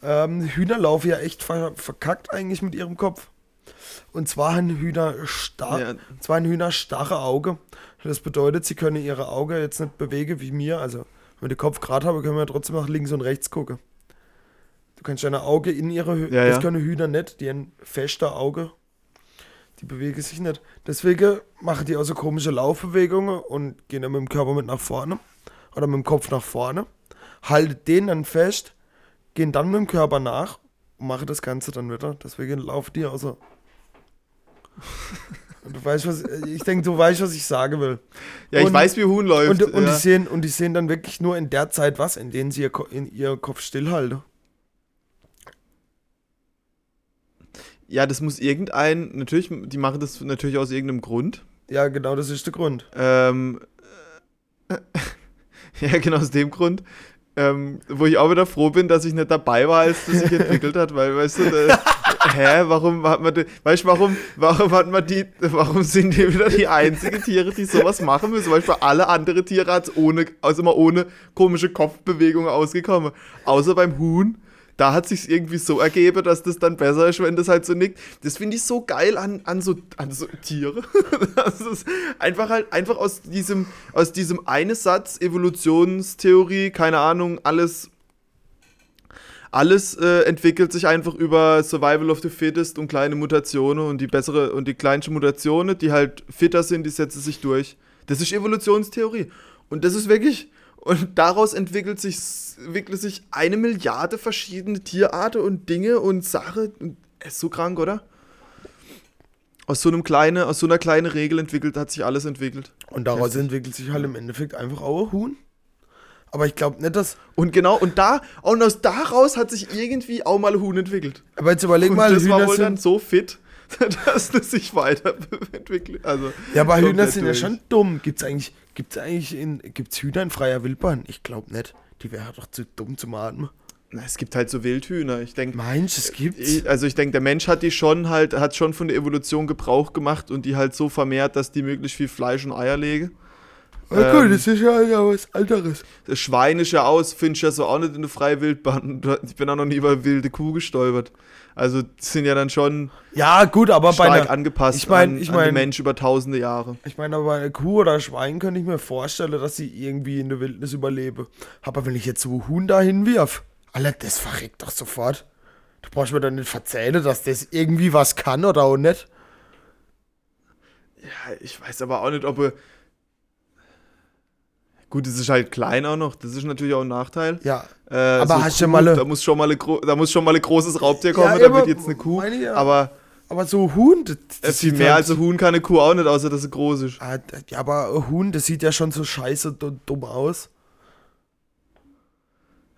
Ähm, Hühner laufen ja echt ver verkackt eigentlich mit ihrem Kopf. Und zwar ein Hühner starr, ja. zwar ein Hühner starre Auge. Das bedeutet, sie können ihre Augen jetzt nicht bewegen wie mir. Also, wenn wir den Kopf gerade haben, können wir trotzdem nach links und rechts gucken. Du kannst deine Auge in ihre Hü ja, Das können Hühner nicht, die ein fester Auge die bewegen sich nicht. Deswegen machen die auch so komische Laufbewegungen und gehen dann mit dem Körper mit nach vorne oder mit dem Kopf nach vorne, halten den dann fest, gehen dann mit dem Körper nach und machen das Ganze dann wieder. Deswegen laufen die auch so. Du weißt, was, ich denke, du weißt, was ich sagen will. Ja, und, ich weiß, wie Huhn läuft. Und, und, ja. die sehen, und die sehen dann wirklich nur in der Zeit was, in denen sie ihr, in ihr Kopf stillhalten. Ja, das muss irgendein, natürlich, die machen das natürlich aus irgendeinem Grund. Ja, genau, das ist der Grund. Ähm, äh, ja, genau aus dem Grund. Ähm, wo ich auch wieder froh bin, dass ich nicht dabei war, als das sich entwickelt hat, weil, weißt du, da, hä, warum hat man, die, weißt du, warum, warum hat man die, warum sind die wieder die einzigen Tiere, die sowas machen müssen? Weil bei alle andere Tiere hat es ohne, also immer ohne komische Kopfbewegungen ausgekommen. Außer beim Huhn, da hat sich irgendwie so ergeben, dass das dann besser ist, wenn das halt so nickt. Das finde ich so geil an, an, so, an so Tiere. das ist einfach halt einfach aus diesem, aus diesem einen Satz, Evolutionstheorie, keine Ahnung, alles. Alles äh, entwickelt sich einfach über Survival of the Fittest und kleine Mutationen und die bessere und die kleinsten Mutationen, die halt fitter sind, die setzen sich durch. Das ist Evolutionstheorie. Und das ist wirklich, und daraus entwickelt sich, entwickelt sich eine Milliarde verschiedene Tierarten und Dinge und Sachen. ist so krank, oder? Aus so, einem kleine, aus so einer kleinen Regel entwickelt, hat sich alles entwickelt. Und daraus Heftig. entwickelt sich halt im Endeffekt einfach auch ein Huhn. Aber ich glaube nicht, dass. Und genau, und da, und aus daraus hat sich irgendwie auch mal ein Huhn entwickelt. Aber jetzt überleg und mal, das Hühner war wohl sind, dann so fit, dass das sich weiterentwickelt. Also, ja, aber Hühner sind durch. ja schon dumm. Gibt es eigentlich, gibt's eigentlich in, gibt's Hühner in freier Wildbahn? Ich glaube nicht. Die wäre doch zu dumm zum Atmen. Na, es gibt halt so Wildhühner. Ich denke. Meinst es gibt? Also ich denke, der Mensch hat die schon halt, hat schon von der Evolution Gebrauch gemacht und die halt so vermehrt, dass die möglichst viel Fleisch und Eier legen. Ja, cool, ähm, das ist ja, was anderes. Das Schwein ist ja aus, findest ja so auch nicht in der freien Wildbahn. Ich bin auch noch nie über wilde Kuh gestolpert. Also sind ja dann schon ja gut, aber stark bei einer, angepasst ich mein, ich mein, an den Mensch über tausende Jahre. Ich meine, aber bei einer Kuh oder Schwein könnte ich mir vorstellen, dass sie irgendwie in der Wildnis überlebe. Aber wenn ich jetzt so Huhn da hinwirf, Alter, das verreckt doch sofort. Du brauchst mir doch nicht verzählen, dass das irgendwie was kann oder auch nicht. Ja, ich weiß aber auch nicht, ob er Gut, es ist halt klein auch noch, das ist natürlich auch ein Nachteil. Ja. Äh, aber so hast du mal. Da muss, schon mal da muss schon mal ein großes Raubtier kommen, ja, damit jetzt eine Kuh. Ja. Aber. Aber so Huhn, das, das viel mehr als ein Huhn kann eine Kuh auch nicht, außer dass sie groß ist. Ah, ja, aber ein Huhn, das sieht ja schon so scheiße dumm aus.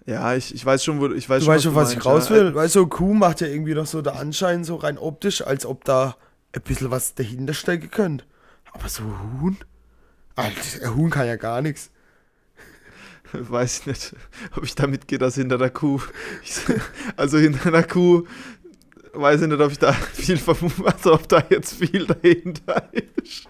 Ja, ich, ich weiß schon, wo ich weiß du schon, weißt schon, was, was ich raus will. Ja. Weißt du, Kuh macht ja irgendwie noch so der Anschein, so rein optisch, als ob da ein bisschen was dahinter stecken könnte. Aber so ein Huhn? Alter, ein Huhn kann ja gar nichts. weiß ich nicht, ob ich da mitgehe, dass hinter der Kuh. Also hinter der Kuh weiß ich nicht, ob ich da viel vermute, also ob da jetzt viel dahinter ist.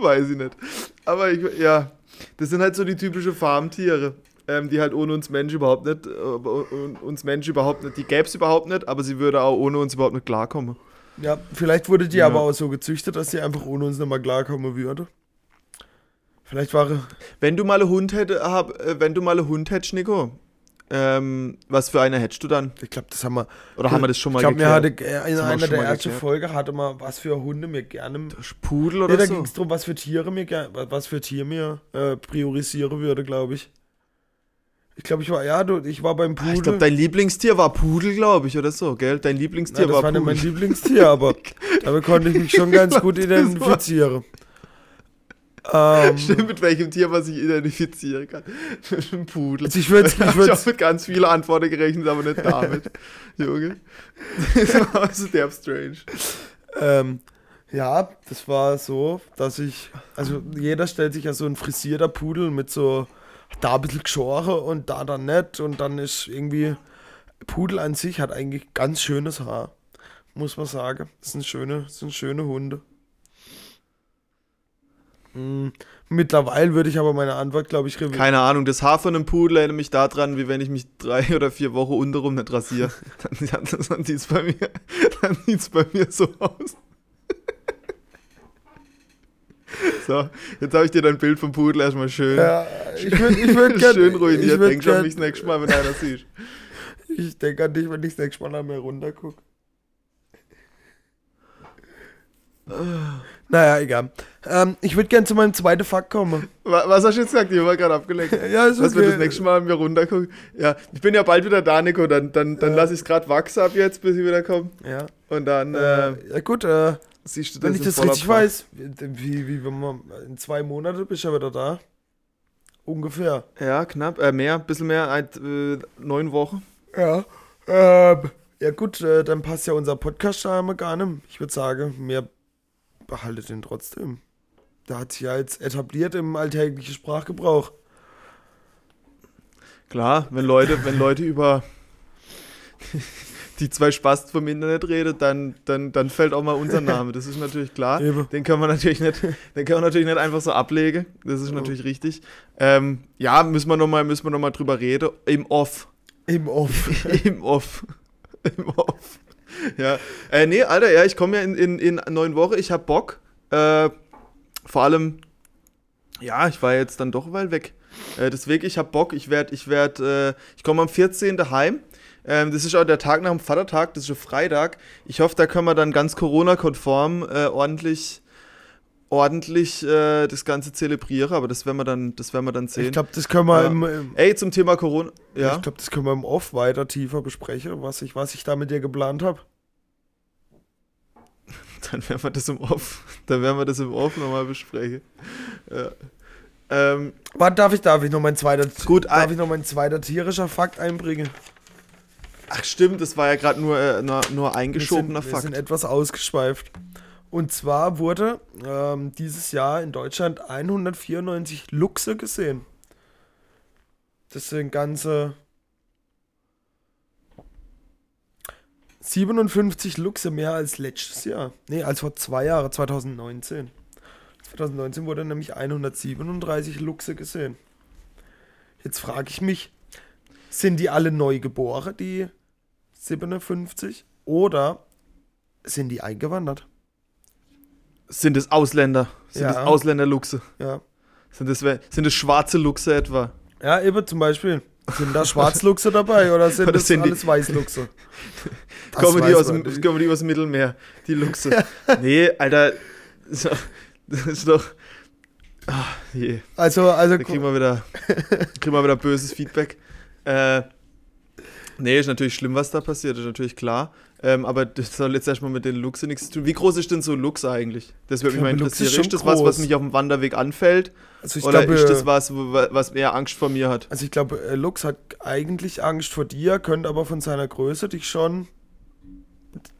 weiß ich nicht. Aber ich, ja, das sind halt so die typischen Farmtiere, ähm, die halt ohne uns Mensch überhaupt nicht, äh, uns Mensch überhaupt nicht, die gäbe es überhaupt nicht, aber sie würde auch ohne uns überhaupt nicht klarkommen. Ja, vielleicht wurde die ja. aber auch so gezüchtet, dass sie einfach ohne uns nicht mal klarkommen würde. Vielleicht war Wenn du mal einen Hund hätte, hab, äh, wenn du mal einen Hund hättest, Nico, ähm, was für eine hättest du dann? Ich glaube, das haben wir. Oder haben wir das schon mal Ich glaube, mir hatte äh, in einer der ersten Folgen hatte man, was für Hunde mir gerne. Pudel oder nee, da so? Da ging es darum, was für Tiere mir was für Tiere mir äh, priorisieren würde, glaube ich. Ich glaube, ich war, ja, du, ich war beim Pudel. Ich glaube, dein Lieblingstier war Pudel, glaube ich, oder so, gell? Dein Lieblingstier Nein, das war, war Pudel. nicht mein Lieblingstier, aber damit konnte ich mich schon ganz gut identifizieren. Ähm, Stimmt, mit welchem Tier man sich identifizieren kann. Mit einem Pudel. Also ich würde ich würd, ich mit ganz vielen Antworten gerechnet, aber nicht damit. Junge. Das war so derb strange. Ähm, ja, das war so, dass ich, also jeder stellt sich ja so ein frisierter Pudel mit so da ein bisschen geschoren und da dann nicht. Und dann ist irgendwie, Pudel an sich hat eigentlich ganz schönes Haar, muss man sagen. Das sind schöne, das sind schöne Hunde. Hm, mittlerweile würde ich aber meine Antwort, glaube ich, revidieren. Keine Ahnung, das Haar von einem Pudel erinnert mich daran, wie wenn ich mich drei oder vier Wochen unterrum nicht rasiere. dann, dann sieht es bei, bei mir so aus. So, jetzt habe ich dir dein Bild vom Pudel erstmal schön, ja, ich würd, ich würd gern, schön ruiniert. Denk schon mich das nächste Mal, wenn einer sieht. Ich denke an dich, wenn ich das nächste Mal an mir runtergucke. Naja, egal. Ähm, ich würde gerne zu meinem zweiten Fakt kommen. Was hast du jetzt gesagt? Ich war gerade abgelenkt. ja, ist okay. Was wird das nächste Mal an mir runtergucken? Ja, ich bin ja bald wieder da, Nico. Dann, dann, dann ja. lasse ich es gerade wachsen ab jetzt, bis ich wieder komme. Ja. Und dann. Äh, äh, ja, gut. Äh, Siehst du Wenn ich das richtig Pracht. weiß, wie, wie wenn man in zwei Monaten bist du ja wieder da. Ungefähr. Ja, knapp. Äh, mehr, ein bisschen mehr, ein, äh, neun Wochen. Ja. Ähm, ja gut, äh, dann passt ja unser Podcast gar nicht. Ich würde sagen, mehr behaltet den trotzdem. Der hat sich ja jetzt etabliert im alltäglichen Sprachgebrauch. Klar, wenn Leute, wenn Leute über die zwei Spasten vom Internet redet, dann, dann, dann fällt auch mal unser Name. Das ist natürlich klar. Eben. Den können wir natürlich nicht, den können wir natürlich nicht einfach so ablegen. Das ist natürlich richtig. Ähm, ja, müssen wir nochmal noch, drüber reden. Im Off. Im Off. Im Off. Im Off. Ja. Äh, nee, Alter, ja, ich komme ja in, in, in neun Wochen. Ich hab Bock. Äh, vor allem, ja, ich war jetzt dann doch mal weg. Äh, deswegen, ich hab Bock. Ich werde, ich werde, äh, ich komme am 14. heim. Ähm, das ist auch der Tag nach dem Vatertag, das ist ein Freitag. Ich hoffe, da können wir dann ganz Corona-konform äh, ordentlich ordentlich äh, das Ganze zelebrieren, aber das werden wir dann, das werden wir dann sehen. Ich glaube, das können wir äh, im, im, Ey, zum Thema Corona. Ja. Ich glaube, das können wir im Off weiter tiefer besprechen, was ich, was ich da mit dir geplant habe. Dann werden wir das im Off, dann werden wir das im Off nochmal besprechen. Ja. Ähm, Warte, darf ich, darf ich noch mein zweiter, gut, darf ich noch mein zweiter tierischer Fakt einbringen? Ach stimmt, das war ja gerade nur, äh, nur, nur eingeschobener wir sind, Fakt. Wir sind etwas ausgeschweift. Und zwar wurde ähm, dieses Jahr in Deutschland 194 Luchse gesehen. Das sind ganze 57 Luchse mehr als letztes Jahr. Nee, als vor zwei Jahren, 2019. 2019 wurde nämlich 137 Luchse gesehen. Jetzt frage ich mich, sind die alle neu geboren, die 57? Oder sind die eingewandert? Sind es Ausländer? Sind ja. es Ausländerluchse? Ja. Sind es, sind es schwarze Luchse etwa? Ja, eben zum Beispiel. Sind da Schwarzluchse dabei oder sind oder das sind alles die, Weißluchse? kommen, die aus dem, kommen die aus dem Mittelmeer, die Luchse. nee, Alter, das ist doch. Ach, je. Also, also. Da kriegen wir wieder, kriegen wir wieder böses Feedback. Äh, nee, ist natürlich schlimm, was da passiert, ist natürlich klar. Ähm, aber das soll jetzt erstmal mit den Luchse nichts zu tun. Wie groß ist denn so Lux eigentlich? Das würde mich mal interessieren. Ist, ist das was, was mich auf dem Wanderweg anfällt? Also Oder glaube, ist das was, was mehr Angst vor mir hat? Also ich glaube, äh, Lux hat eigentlich Angst vor dir, könnte aber von seiner Größe dich schon.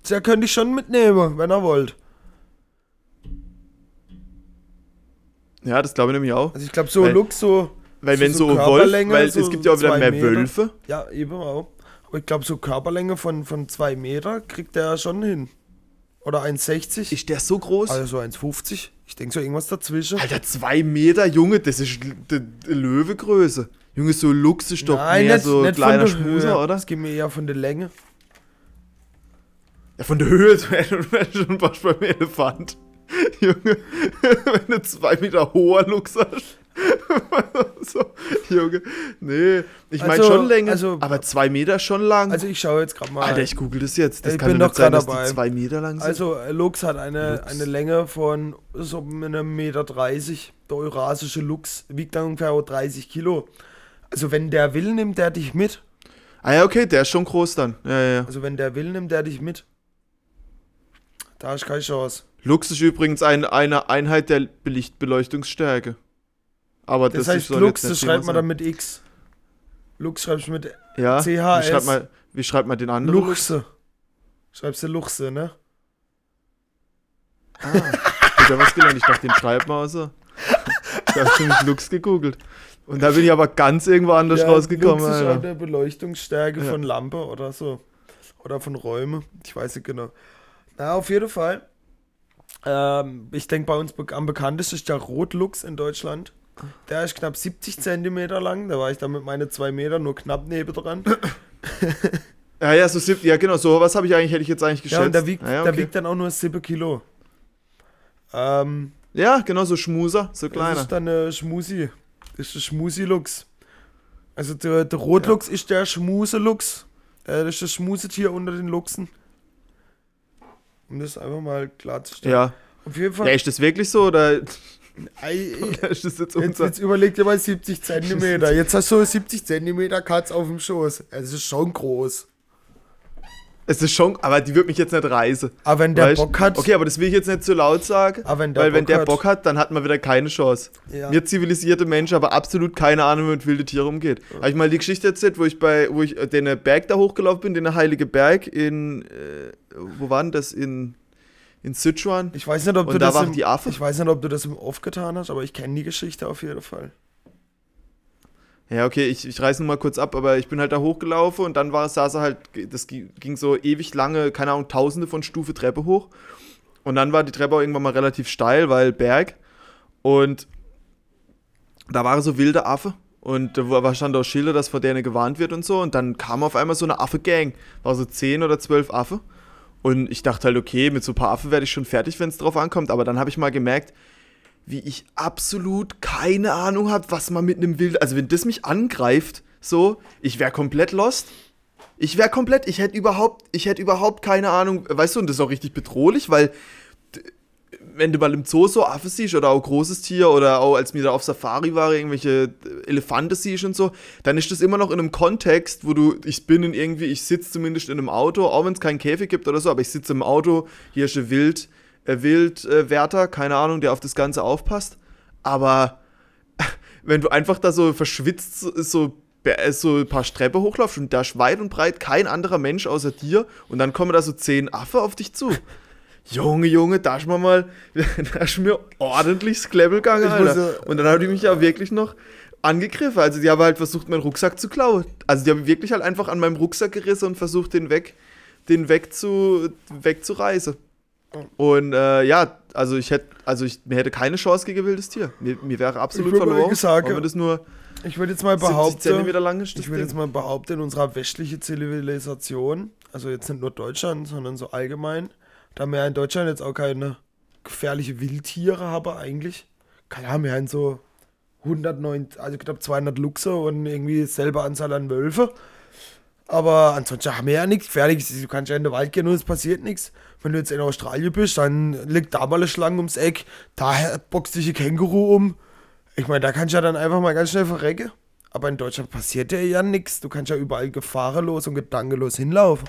Der könnte dich schon mitnehmen, wenn er wollt. Ja, das glaube ich nämlich auch. Also ich glaube, so weil, Lux so. Weil so wenn so, so Wolf, weil so es gibt ja auch wieder mehr Meter. Wölfe. Ja, eben auch. Aber ich glaube, so Körperlänge von, von zwei Meter kriegt der schon hin. Oder 1,60. Ist der so groß? Also 1,50. Ich denke so irgendwas dazwischen. Alter, zwei Meter, Junge, das ist die Löwegröße. Junge, so Luchs ist doch Nein, mehr nicht, so nicht kleiner Schmuser, oder? Das geht mir eher von der Länge. Ja, von der Höhe wäre schon fast beim Elefant. Junge, wenn du zwei Meter hoher Luchs hast. so, Junge, nee, ich meine also, schon länger, also, aber zwei Meter schon lang. Also ich schaue jetzt gerade mal. Alter, ich google das jetzt. Das ich kann bin doch sein, dass dabei. die zwei Meter lang sind. Also Lux hat eine, Lux. eine Länge von so einem Meter 30. Der eurasische Lux wiegt dann ungefähr 30 Kilo. Also wenn der will, nimmt der dich mit. Ah ja, okay, der ist schon groß dann. Ja, ja. Also wenn der will, nimmt der dich mit. Da ist keine Chance. Lux ist übrigens ein, eine Einheit der Beleuchtungsstärke. Aber das, das heißt, Lux, das schreibt man dann mit X. Lux schreibst du mit ja, CHS. Wie schreibt, man, wie schreibt man den anderen? Luchse. Schreibst du Luchse, ne? Ah, ich hab was gelernt. Ich dachte, den schreibt man also. Ich habe schon mit Lux gegoogelt. Und da bin ich aber ganz irgendwo anders ja, rausgekommen. Lux ist halt der Beleuchtungsstärke ja. von Lampe oder so. Oder von Räumen. Ich weiß nicht genau. Na, auf jeden Fall. Ähm, ich denke, bei uns am bekanntesten ist der Rotlux in Deutschland. Der ist knapp 70 Zentimeter lang. Da war ich dann mit meinen zwei Metern nur knapp neben dran. ja, ja, so ja, genau, so was habe ich eigentlich, hätte ich jetzt eigentlich geschätzt. Ja, und der wiegt, ja, okay. der wiegt dann auch nur 7 Kilo. Ähm, ja, genau, so Schmuser, so kleiner. Das ist dann eine Schmusi. Das ist der Schmusi-Lux. Also der, der Rotlux ja. ist der Schmuselux. Äh, das ist das Schmusetier unter den Luchsen. Um das einfach mal klarzustellen. Ja. Auf jeden Fall. Ja, ist das wirklich so oder? jetzt, jetzt, jetzt überleg dir mal 70 Zentimeter. Jetzt hast du 70 Zentimeter Katz auf dem Schoß. Es ist schon groß. Es ist schon, aber die wird mich jetzt nicht reißen. Aber wenn der weißt? Bock hat. Okay, aber das will ich jetzt nicht zu laut sagen. Aber wenn der weil Bock wenn der hat, Bock hat, dann hat man wieder keine Chance. Ja. Wir zivilisierte Menschen aber absolut keine Ahnung, wie man mit wilde Tiere umgeht. Ja. Habe ich mal die Geschichte erzählt, wo ich bei, wo ich den Berg da hochgelaufen bin, den Heilige Berg in, äh, wo war denn das? In in Sichuan. Ich weiß nicht, ob du da das im, die Affen. Ich weiß nicht, ob du das im Off getan hast, aber ich kenne die Geschichte auf jeden Fall. Ja, okay, ich, ich reiße nur mal kurz ab, aber ich bin halt da hochgelaufen und dann war es, saß er halt, das ging so ewig lange, keine Ahnung, tausende von Stufe Treppe hoch. Und dann war die Treppe auch irgendwann mal relativ steil, weil Berg. Und da waren so wilde Affe. Und da stand auch Schilder, dass vor denen gewarnt wird und so. Und dann kam auf einmal so eine Affe-Gang. War so zehn oder zwölf Affe. Und ich dachte halt, okay, mit so ein paar Affen werde ich schon fertig, wenn es drauf ankommt. Aber dann habe ich mal gemerkt, wie ich absolut keine Ahnung habe, was man mit einem Wild. Also, wenn das mich angreift, so, ich wäre komplett lost. Ich wäre komplett, ich hätte überhaupt, ich hätte überhaupt keine Ahnung, weißt du, und das ist auch richtig bedrohlich, weil wenn du mal im Zoo so Affe siehst oder auch großes Tier oder auch als mir da auf Safari war, irgendwelche Elefanten siehst und so, dann ist das immer noch in einem Kontext, wo du, ich bin in irgendwie, ich sitze zumindest in einem Auto, auch wenn es keinen Käfig gibt oder so, aber ich sitze im Auto, hier ist ein Wild, äh, Wildwärter, äh, keine Ahnung, der auf das Ganze aufpasst. Aber wenn du einfach da so verschwitzt so, so ein paar Streppe hochläufst und da ist weit und breit kein anderer Mensch außer dir und dann kommen da so zehn Affe auf dich zu. Junge, Junge, da ist mir mal, da ist mir ordentlich das gegangen, Alter. Und dann habe ich mich ja wirklich noch angegriffen. Also die haben halt versucht, meinen Rucksack zu klauen. Also die haben wirklich halt einfach an meinem Rucksack gerissen und versucht, den weg, den weg zu, wegzureißen. Und äh, ja, also ich hätte, also ich mir hätte keine Chance gegen wildes Tier. Mir, mir wäre absolut verloren. Gesagt, wenn das nur ich würde jetzt mal behaupten, lang ist, ich würde jetzt mal behaupten, in unserer westlichen Zivilisation, also jetzt nicht nur Deutschland, sondern so allgemein, da wir in Deutschland jetzt auch keine gefährliche Wildtiere haben eigentlich. Keine Ahnung, wir haben so 109, also knapp 200 Luchse und irgendwie selbe Anzahl an Wölfe. Aber ansonsten haben wir ja nichts Gefährliches. Du kannst ja in den Wald gehen und es passiert nichts. Wenn du jetzt in Australien bist, dann liegt da mal eine Schlange ums Eck, da boxt dich ein Känguru um. Ich meine, da kannst du ja dann einfach mal ganz schnell verrecken. Aber in Deutschland passiert ja ja nichts. Du kannst ja überall gefahrenlos und gedankenlos hinlaufen.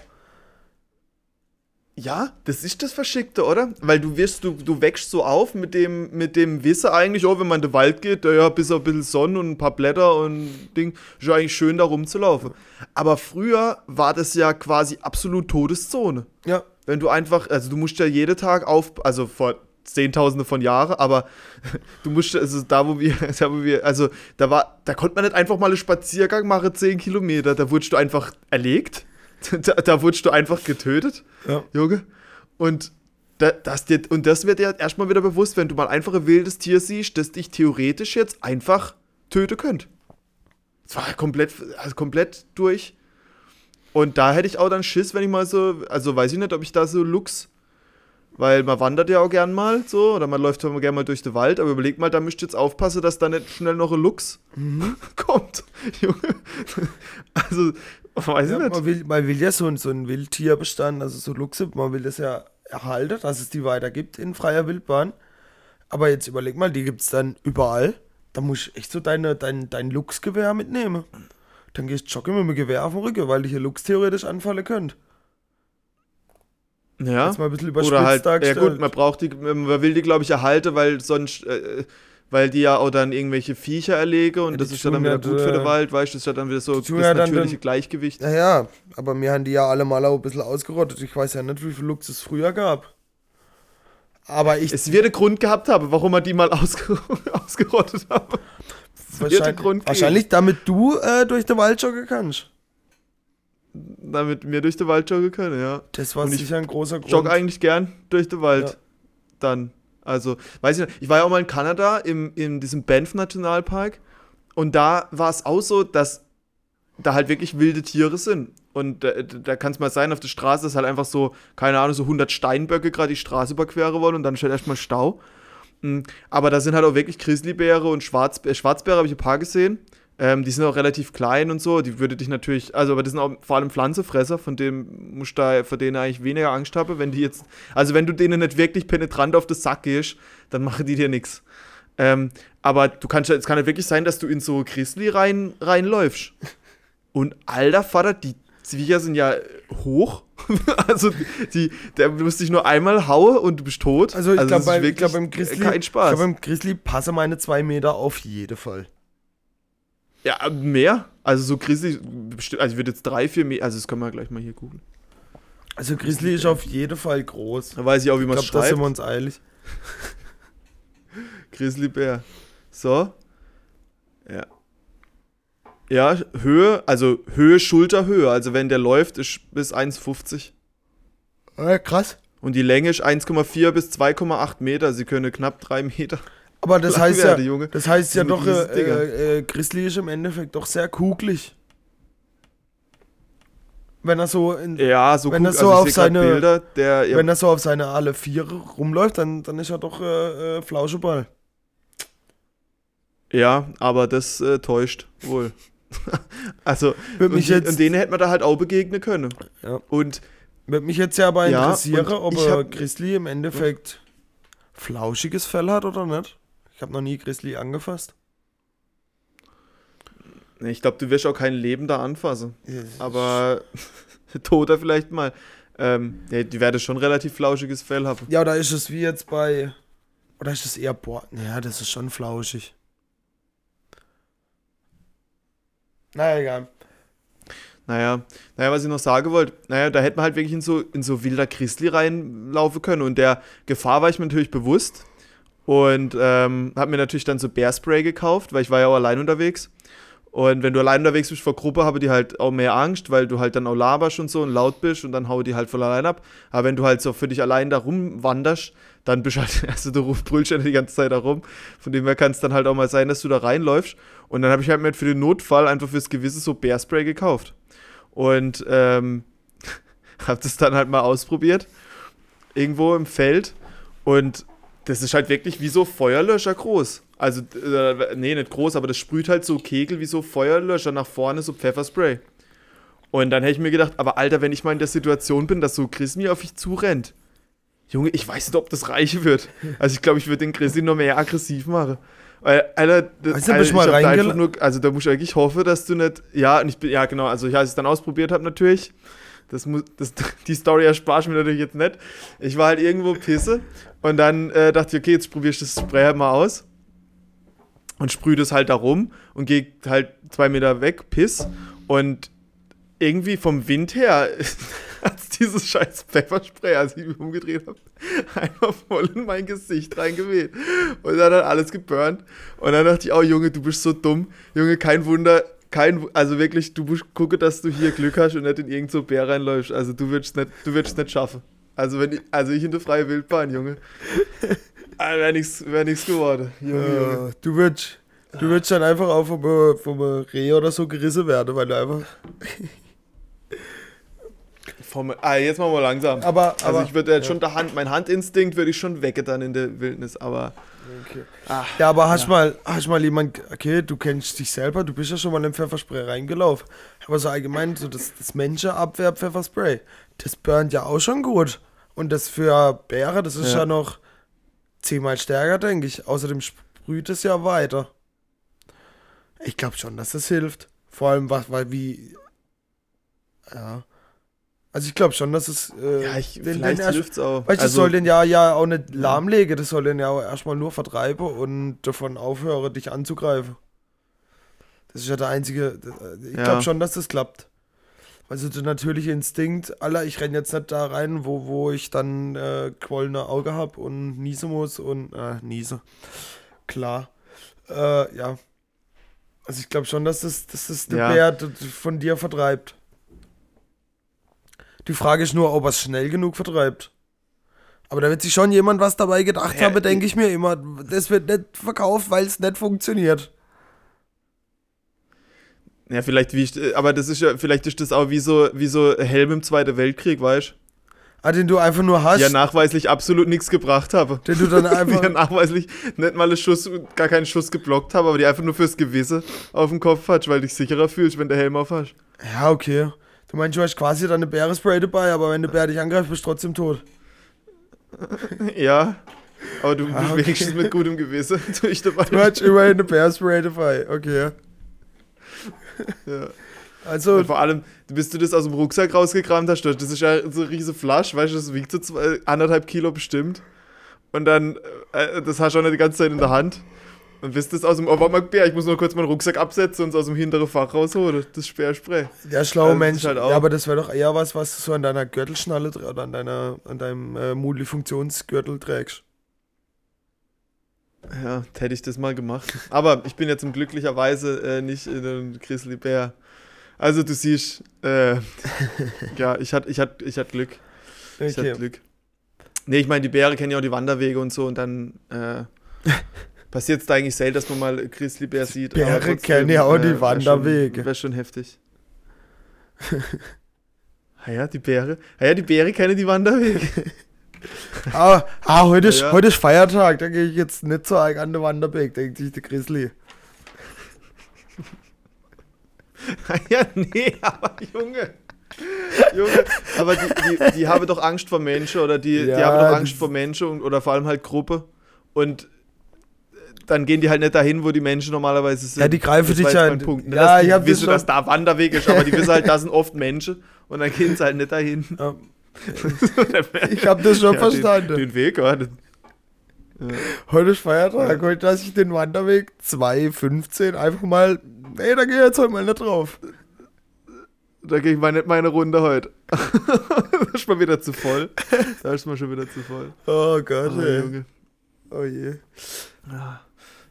Ja, das ist das Verschickte, oder? Weil du wirst, du, du wächst so auf mit dem, mit dem Wissen eigentlich, oh, wenn man in den Wald geht, ja, bis ein bisschen Sonne und ein paar Blätter und Ding, ist ja eigentlich schön da rumzulaufen. Aber früher war das ja quasi absolut Todeszone. Ja. Wenn du einfach, also du musst ja jeden Tag auf, also vor Zehntausende von Jahren, aber du musst, also da wo wir, da wo wir, also da war, da konnte man nicht einfach mal einen Spaziergang machen, zehn Kilometer, da wurdest du einfach erlegt da, da wurdest du einfach getötet, ja. Junge. Und, da, das dir, und das wird dir erstmal wieder bewusst, wenn du mal einfach ein wildes Tier siehst, das dich theoretisch jetzt einfach töten könnte. Das war komplett, also komplett durch. Und da hätte ich auch dann Schiss, wenn ich mal so, also weiß ich nicht, ob ich da so Lux, weil man wandert ja auch gern mal so, oder man läuft gerne mal durch den Wald, aber überleg mal, da müsst ihr jetzt aufpassen, dass da nicht schnell noch ein Lux mhm. kommt. Junge. Also, Weiß ja, man, will, man will ja so, so einen Wildtierbestand, also so Luchse, man will das ja erhalten, dass es die weiter gibt in freier Wildbahn. Aber jetzt überleg mal, die gibt es dann überall. Da musst du echt so deine, dein, dein Luchsgewehr mitnehmen. Dann gehst du joggen mit dem Gewehr auf dem Rücken, weil dich hier Luchs theoretisch anfallen könnt. Ja. Jetzt mal ein bisschen Oder halt, ja gut, man braucht die, man will die, glaube ich, erhalten, weil sonst äh, weil die ja auch dann irgendwelche Viecher erlege und ja, das ist ja dann wieder gut für den Wald, weißt du, das ist ja dann wieder so das ja natürliche dann, Gleichgewicht. Ja, ja, aber mir haben die ja alle mal auch ein bisschen ausgerottet. Ich weiß ja nicht, wie viel Lux es früher gab. Aber ich. Es wird einen Grund gehabt haben, warum man die mal ausger ausgerottet haben. Wahrscheinlich, wahrscheinlich damit du äh, durch den Wald joggen kannst. Damit wir durch den Wald joggen können, ja. Das war sicher ein großer Grund. Ich jogge eigentlich gern durch den Wald. Ja. Dann. Also, weiß ich nicht, ich war ja auch mal in Kanada, im, in diesem Banff Nationalpark. Und da war es auch so, dass da halt wirklich wilde Tiere sind. Und da, da kann es mal sein, auf der Straße ist halt einfach so, keine Ahnung, so 100 Steinböcke gerade die Straße überqueren wollen und dann steht erstmal Stau. Hm, aber da sind halt auch wirklich Grizzlybäre und Schwarzbäre, Schwarzbäre habe ich ein paar gesehen. Ähm, die sind auch relativ klein und so. Die würde dich natürlich, also, aber die sind auch vor allem Pflanzefresser, von denen musst du da, vor denen eigentlich weniger Angst haben. Wenn die jetzt, also wenn du denen nicht wirklich penetrant auf den Sack gehst, dann machen die dir nichts. Ähm, aber du kannst, es kann ja wirklich sein, dass du in so Grizzly rein, reinläufst. Und alter Vater, die Viecher sind ja hoch. also die, der musste dich nur einmal hauen und du bist tot. Also ich also glaube glaub, beim Grizzly, kein Spaß. Ich glaube beim Grizzly passe meine zwei Meter auf jeden Fall. Ja, mehr. Also so Grizzly, also ich würde jetzt drei, vier Meter, also das können wir gleich mal hier googeln. Also Grizzly ist auf jeden Fall groß. Da weiß ich auch, wie man es schreibt. Da sind wir uns eilig. Grizzlybär. So. Ja. Ja, Höhe, also Höhe, Schulterhöhe. Also wenn der läuft, ist bis 1,50. Ja, krass. Und die Länge ist 1,4 bis 2,8 Meter. Sie können knapp 3 Meter. Aber das heißt ja, Junge. das heißt ja doch, äh, äh, Grizzly ist im Endeffekt doch sehr kugelig. Wenn er so in, ja, so wenn er so also auf seine Bilder, der, ja. wenn er so auf seine alle Viere rumläuft, dann, dann ist er doch äh, äh, Flauscheball. Ja, aber das äh, täuscht wohl. also, und, mich jetzt, und denen hätte man da halt auch begegnen können. Ja. Und würde mich jetzt ja aber interessieren, ja, ob er Grizzly im Endeffekt flauschiges Fell hat oder nicht. Ich habe noch nie Grizzly angefasst. Ich glaube, du wirst auch kein Leben da anfassen. Aber Toter vielleicht mal. Ähm, ja, die werde schon relativ flauschiges Fell haben. Ja, da ist es wie jetzt bei. Oder ist es eher boah, ja, das ist schon flauschig. Naja, egal. Naja, naja, was ich noch sagen wollte, naja, da hätte man halt wirklich in so, in so wilder Christli reinlaufen können und der Gefahr war ich mir natürlich bewusst und ähm, habe mir natürlich dann so Bearspray gekauft, weil ich war ja auch allein unterwegs und wenn du allein unterwegs bist vor Gruppe, habe die halt auch mehr Angst, weil du halt dann auch laberst und so und laut bist und dann hau die halt voll allein ab. Aber wenn du halt so für dich allein da rumwanderst, dann bist halt, also du brüllst ja die ganze Zeit da rum. Von dem her kann es dann halt auch mal sein, dass du da reinläufst. Und dann habe ich halt mir für den Notfall einfach fürs Gewisse so Bearspray gekauft. Und ähm, habe das dann halt mal ausprobiert. Irgendwo im Feld. Und das ist halt wirklich wie so Feuerlöscher groß. Also, äh, nee, nicht groß, aber das sprüht halt so Kegel wie so Feuerlöscher nach vorne, so Pfefferspray. Und dann hätte ich mir gedacht, aber Alter, wenn ich mal in der Situation bin, dass so Chris mir auf mich zurennt, Junge, ich weiß nicht, ob das reichen wird. Also ich glaube, ich würde den Chris noch mehr aggressiv machen. Weil, Alter, das, also, Alter, ich mal da einfach nur, also da muss ich eigentlich hoffen, dass du nicht, ja, und ich bin, ja genau, also ich, als ich es dann ausprobiert habe natürlich, das muss, das, die Story erspare ich mir natürlich jetzt nicht. Ich war halt irgendwo pisse und dann äh, dachte ich, okay, jetzt probierst du das Spray halt mal aus und sprühe das halt da rum und gehe halt zwei Meter weg, piss und irgendwie vom Wind her hat dieses scheiß Pfefferspray, als ich mich umgedreht habe, einfach voll in mein Gesicht reingeweht. Und dann hat alles geburnt. Und dann dachte ich, oh Junge, du bist so dumm. Junge, kein Wunder, kein, also wirklich, du musst gucken, dass du hier Glück hast und nicht in irgendein so Bär reinläufst. Also du wirst nicht, du wirst nicht schaffen. Also wenn ich, also ich in der freien Wildbahn, Junge. Ah, wäre nichts wär geworden. Junge, uh, Junge. Du würdest, du würdest dann einfach auch vom, vom Reh oder so gerissen werden, weil du einfach. Vom, ah, jetzt machen wir langsam. Aber, also aber, ich würde jetzt ja. schon der Hand, mein Handinstinkt würde ich schon wecke dann in der Wildnis, aber. Okay. Ach, ja, aber hast ja. mal, hast mal jemand, okay, du kennst dich selber, du bist ja schon mal in Pfefferspray reingelaufen. Aber so allgemein, so das, das Menschenabwehr Pfefferspray, das burnt ja auch schon gut. Und das für Bäre, das ist ja, ja noch zehnmal stärker, denke ich. Außerdem sprüht es ja weiter. Ich glaube schon, dass das hilft. Vor allem, was, weil wie. Ja. Also ich glaube schon, dass es. Äh, ja, ich, den, vielleicht hilft es auch. Weißt du, also, das soll den ja, ja auch nicht lahmlegen, das soll den ja auch erstmal nur vertreiben und davon aufhören, dich anzugreifen. Das ist ja der einzige. Ich ja. glaube schon, dass das klappt. Also der natürliche Instinkt, Alter, ich renne jetzt nicht da rein, wo, wo ich dann äh, quollene Auge habe und niese muss und äh, niese. Klar. Äh, ja. Also ich glaube schon, dass das, dass das der ja. Bär von dir vertreibt. Die Frage ist nur, ob er es schnell genug vertreibt. Aber da wird sich schon jemand was dabei gedacht ja, haben, denke ich mir immer. Das wird nicht verkauft, weil es nicht funktioniert. Ja, vielleicht wie ich, aber das ist ja, vielleicht ist das auch wie so, wie so Helm im Zweiten Weltkrieg, weißt du? Ah, den du einfach nur hast. Ja, nachweislich absolut nichts gebracht habe. Den du dann einfach. ja, nachweislich nicht mal einen Schuss, gar keinen Schuss geblockt habe, aber die einfach nur fürs Gewisse auf dem Kopf hast, weil du dich sicherer fühlst, wenn der Helm auf hast. Ja, okay. Du meinst, du hast quasi deine Bärespray dabei, aber wenn der Bär dich angreift, bist du trotzdem tot. Ja. Aber du ah, okay. wenigstens mit gutem Gewissen durch dabei. Du hast immerhin eine Bärespray dabei, okay. Ja. Also. Und vor allem, bis du das aus dem Rucksack rausgekramt hast, das ist ja so eine riesige Flasche, weißt du, das wiegt so zwei, anderthalb Kilo bestimmt. Und dann, äh, das hast du auch nicht die ganze Zeit in der Hand. Und wisst das aus dem, warte mal, ich muss nur kurz meinen Rucksack absetzen und es aus dem hinteren Fach rausholen, das Speerspray. Ja, schlauer also, Mensch. Halt ja, aber das wäre doch eher was, was du so an deiner Gürtelschnalle oder an, deiner, an deinem äh, Multifunktionsgürtel trägst. Ja, hätte ich das mal gemacht. Aber ich bin zum glücklicherweise äh, nicht in einem Grizzly Bär. Also du siehst, äh, ja, ich hatte ich hat, ich hat Glück. Ich okay. hatte Glück. Nee, ich meine, die Bäre kennen ja auch die Wanderwege und so und dann äh, Passiert es eigentlich selten, dass man mal Grizzlybär sieht. Bäre kennen ja auch äh, die Wanderwege. Wäre schon, heftig. ah ja, die Bäre. Ah ja, die Bäre kennen die Wanderwege. ah, ah, heute, ist, ja, ja. heute ist Feiertag, da gehe ich jetzt nicht so arg an den Wanderweg, denkt sich der Grizzly. ja, nee, aber Junge. Junge, aber die, die, die haben doch Angst vor Menschen oder die, ja, die haben doch Angst vor Menschen oder vor allem halt Gruppe. Und dann gehen die halt nicht dahin, wo die Menschen normalerweise sind. Ja, die greifen dich halt. Punkt. Ne? Ja, ich wissen, dass da Wanderweg ist, aber die wissen halt, da sind oft Menschen und dann gehen sie halt nicht dahin. Ja. ich habe das schon ja, verstanden. Den, den Weg, ja. ja. Heute ist Feiertag, heute lasse ich den Wanderweg 2.15 einfach mal Nee, da gehe ich jetzt heute mal nicht drauf. Da gehe ich mal nicht meine Runde heute. das ist mal wieder zu voll. Da ist mal schon wieder zu voll. Oh Gott, oh, ey. Junge. Oh je. Ja.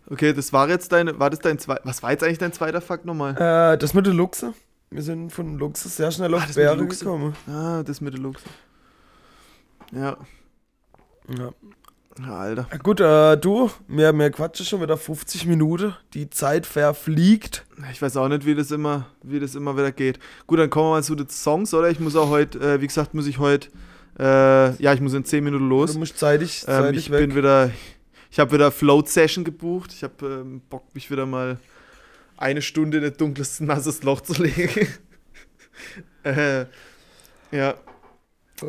Okay, das war jetzt deine, war das dein zweiter, was war jetzt eigentlich dein zweiter Fakt nochmal? Äh, das mit der Luchse. Wir sind von Luchse sehr schnell auf ah, Bären gekommen. Ah, das mit der Luchse. Ja. Ja. Ja, Alter. Gut, äh, du, mir, mir quatschen schon wieder 50 Minuten. Die Zeit verfliegt. Ich weiß auch nicht, wie das immer, wie das immer wieder geht. Gut, dann kommen wir mal zu den Songs, oder? Ich muss auch heute, äh, wie gesagt, muss ich heute, äh, ja, ich muss in 10 Minuten los. Du musst zeitig, zeitig ähm, Ich weg. bin wieder, ich habe wieder Float Session gebucht. Ich habe ähm, Bock, mich wieder mal eine Stunde in ein dunkles, nasses Loch zu legen. äh, ja.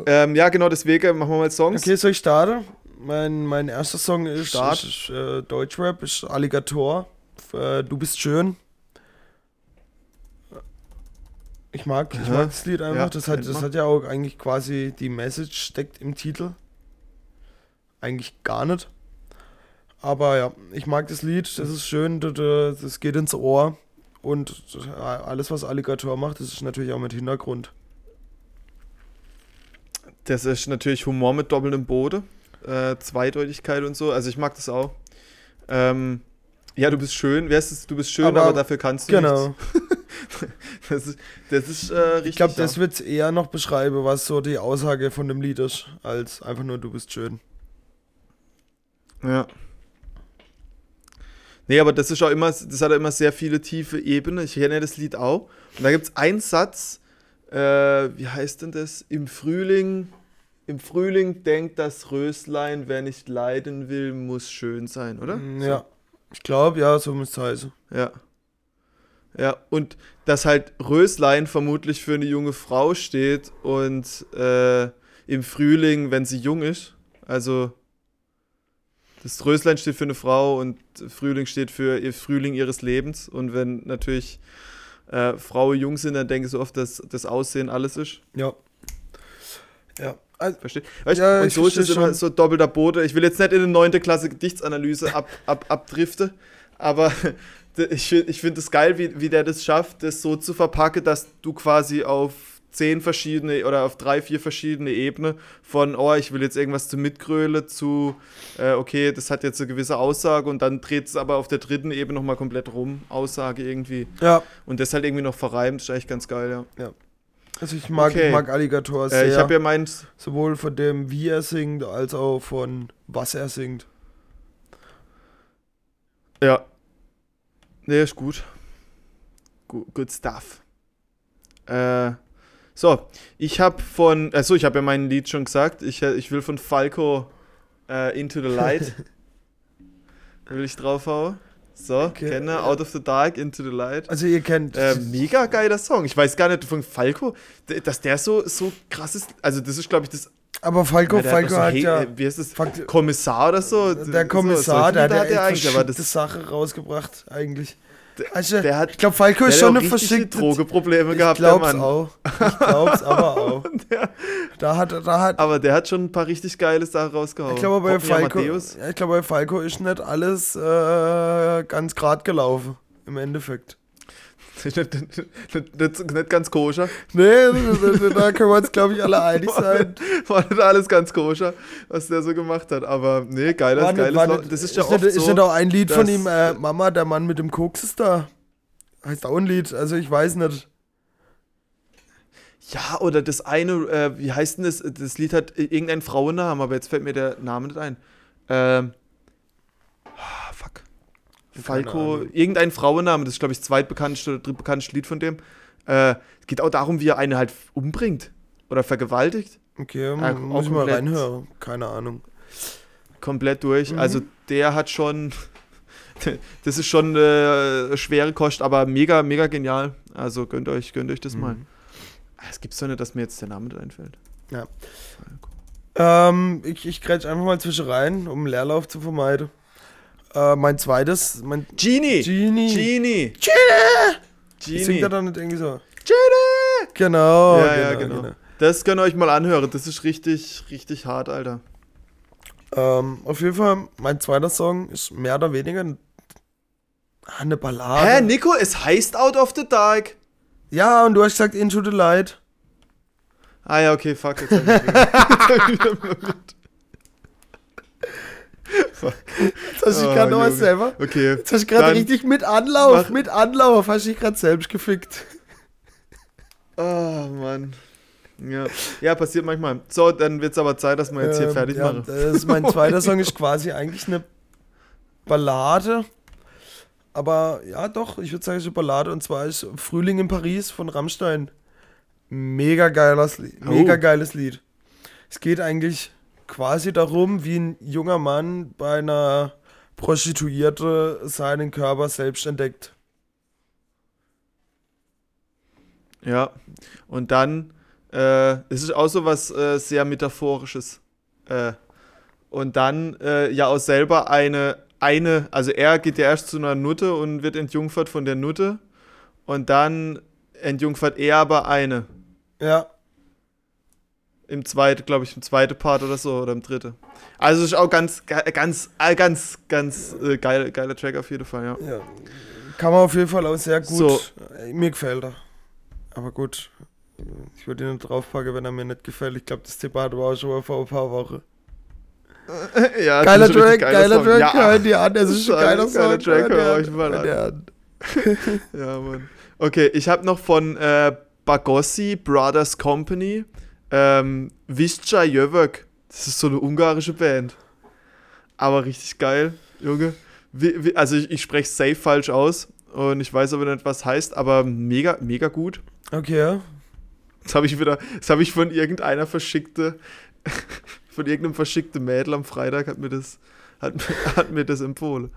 Ähm, ja, genau, deswegen machen wir mal Songs. Okay, soll ich starten? Mein, mein erster Song ist, Start. ist äh, Deutschrap, ist Alligator. Äh, du bist schön. Ich mag, ich mag das Lied einfach. Ja, das, hat, das hat ja auch eigentlich quasi die Message steckt im Titel. Eigentlich gar nicht. Aber ja, ich mag das Lied. Das ist schön. Das geht ins Ohr. Und alles, was Alligator macht, das ist natürlich auch mit Hintergrund. Das ist natürlich Humor mit doppeltem Boden äh, Zweideutigkeit und so. Also ich mag das auch. Ähm, ja, du bist schön. Wer ist es? Du bist schön, aber, aber dafür kannst du genau. das ist, das ist äh, richtig. Ich glaube, das wird eher noch beschreiben, was so die Aussage von dem Lied ist, als einfach nur du bist schön. Ja. Nee, aber das ist auch immer, das hat immer sehr viele tiefe Ebenen. Ich kenne das Lied auch. Und da gibt es einen Satz, äh, wie heißt denn das? Im Frühling im Frühling denkt das Röslein, wer nicht leiden will, muss schön sein, oder? Mm, ja. So. Ich glaube, ja, so muss es heißen. Ja. Ja, und dass halt Röslein vermutlich für eine junge Frau steht und äh, im Frühling, wenn sie jung ist, also das Röslein steht für eine Frau und Frühling steht für ihr Frühling ihres Lebens. Und wenn natürlich äh, Frauen jung sind, dann denke ich so oft, dass das Aussehen alles ist. Ja. Ja. Also, Versteht? Weißt, ja, und so ist es immer so doppelter Boden. Ich will jetzt nicht in eine 9. Klasse Gedichtsanalyse ab, ab, abdriften, aber ich, ich finde es geil, wie, wie der das schafft, das so zu verpacken, dass du quasi auf zehn verschiedene oder auf drei, vier verschiedene Ebenen von, oh, ich will jetzt irgendwas zu mitgröle, zu, äh, okay, das hat jetzt eine gewisse Aussage und dann dreht es aber auf der dritten Ebene nochmal komplett rum, Aussage irgendwie. Ja. Und das halt irgendwie noch verreimt, ist eigentlich ganz geil, ja. Ja. Also ich mag, okay. mag Alligator sehr. Äh, ich habe ja meint. Sowohl von dem, wie er singt, als auch von was er singt. Ja. Nee, ist gut. Good, good stuff. Äh, so, ich habe von, also ich habe ja mein Lied schon gesagt, ich, ich will von Falco äh, Into the Light will ich draufhauen. So, okay. kenne Out of the Dark, Into the Light. Also ihr kennt. Äh, mega geiler Song. Ich weiß gar nicht von Falco, dass der so, so krass ist. Also das ist, glaube ich, das. Aber Falco, ja, Falco so, hat hey, ja. Äh, wie heißt das? Fakt, Kommissar oder so? Der Kommissar, so, der hat ja eigentlich Sache rausgebracht, eigentlich. Also, der hat, ich glaube, Falco ist schon eine verschickte. Drogeprobleme gehabt, der Mann. Auch. Ich glaub's aber auch. der, da hat, da hat, aber der hat schon ein paar richtig geile Sachen rausgehauen. Ich glaube, bei, Falco, ich glaube, bei Falco ist nicht alles äh, ganz grad gelaufen, im Endeffekt. Nicht, nicht, nicht, nicht, ganz koscher. Nee, da können wir uns, glaube ich, alle einig sein. War nicht alles ganz koscher, was der so gemacht hat. Aber nee, geiles, war geiles war Das ist ja ist oft nicht, so. Ist nicht auch ein Lied von ihm, äh, Mama, der Mann mit dem Koks ist da? Heißt auch ein Lied, also ich weiß nicht. Ja, oder das eine, äh, wie heißt denn das? Das Lied hat irgendeinen Frauennamen, aber jetzt fällt mir der Name nicht ein. Ähm. Falco, irgendein Frauenname, das ist, glaube ich, das zweitbekannteste oder drittbekannteste Lied von dem. Äh, es geht auch darum, wie er eine halt umbringt oder vergewaltigt. Okay, äh, muss ich mal reinhören. Keine Ahnung. Komplett durch. Mhm. Also der hat schon, das ist schon äh, schwere Kost, aber mega, mega genial. Also gönnt euch, gönnt euch das mhm. mal. Ah, es gibt so nicht, dass mir jetzt der Name einfällt. Ja. Ähm, ich ich einfach mal zwischen rein, um Leerlauf zu vermeiden. Äh, mein zweites. Mein Genie! Genie! Genie! Genie! Genie! Singt er dann nicht irgendwie so? Genie! Genau, ja, genau, ja, genau. genau. Das könnt ihr euch mal anhören. Das ist richtig, richtig hart, Alter. Ähm, auf jeden Fall, mein zweiter Song ist mehr oder weniger eine Ballade. Hä, Nico, es heißt Out of the Dark. Ja, und du hast gesagt Into the Light. Ah ja, okay, fuck. Jetzt hab ich wieder Fuck. Jetzt hast du oh, gerade noch was selber. Okay. Jetzt hast du gerade richtig mit Anlauf, mach. mit Anlauf, hast du dich gerade selbst gefickt. Oh, Mann. Ja. ja, passiert manchmal. So, dann wird es aber Zeit, dass wir jetzt hier ähm, fertig ja, machen. Das ist mein zweiter Song, ist quasi eigentlich eine Ballade. Aber ja, doch, ich würde sagen, es ist eine Ballade. Und zwar ist Frühling in Paris von Rammstein. Mega geiles, mega oh. geiles Lied. Es geht eigentlich quasi darum, wie ein junger Mann bei einer Prostituierte seinen Körper selbst entdeckt. Ja, und dann, äh, es ist auch so was äh, sehr Metaphorisches. Äh, und dann äh, ja auch selber eine, eine, also er geht ja erst zu einer Nutte und wird entjungfert von der Nutte. Und dann entjungfert er aber eine. Ja. Im zweiten, glaube ich, im zweiten Part oder so, oder im dritten. Also ist auch ganz, ganz, äh, ganz, ganz äh, geil, geiler Track auf jeden Fall, ja. ja. Kann man auf jeden Fall auch sehr gut. So. Mir gefällt er. Aber gut, ich würde ihn nicht draufpacken, wenn er mir nicht gefällt. Ich glaube, das Debatte war auch schon mal vor ein paar Wochen. ja, geiler Track, geiler Track, ja, hört die an. Es ist ein geiler Song. Geiler Track, hört euch mal an. ja, Mann. Okay, ich habe noch von äh, Bagossi Brothers Company ähm, Visca Jövök. Das ist so eine ungarische Band. Aber richtig geil, Junge. Wie, wie, also ich, ich spreche safe falsch aus und ich weiß aber nicht, was heißt, aber mega, mega gut. Okay. Das habe ich wieder, das habe ich von irgendeiner verschickte, von irgendeinem verschickten Mädel am Freitag hat mir das, hat, hat mir das empfohlen.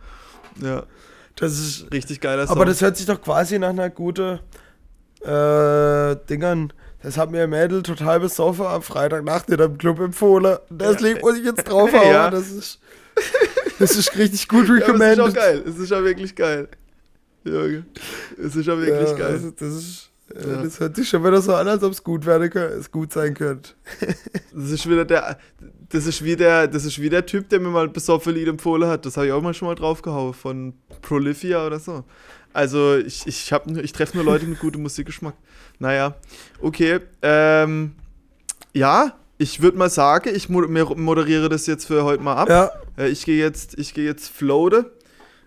Ja. Das ist richtig geiler Song. Aber das hört sich doch quasi nach einer guten äh, Dingern. Das hat mir ein Mädel total besoffen am Freitagnacht in einem Club empfohlen. Das ja. Lied muss ich jetzt draufhauen. ja. Das ist, das ist richtig gut recommended. Ja, das ist auch geil. Es ist auch wirklich geil. Junge. Es ist auch wirklich ja, geil. Also das ist ja. Das hört sich schon wieder so an, als ob es gut werden könnte, es gut sein könnte. das ist wieder der, das ist wie der, das ist wie der Typ, der mir mal besoffen Lied empfohlen hat. Das habe ich auch mal schon mal draufgehauen von Prolifia oder so. Also ich, ich, ich treffe nur Leute mit gutem Musikgeschmack. Naja, okay. Ähm, ja, ich würde mal sagen, ich moderiere das jetzt für heute mal ab. Ja. Äh, ich gehe jetzt, ich gehe jetzt floate.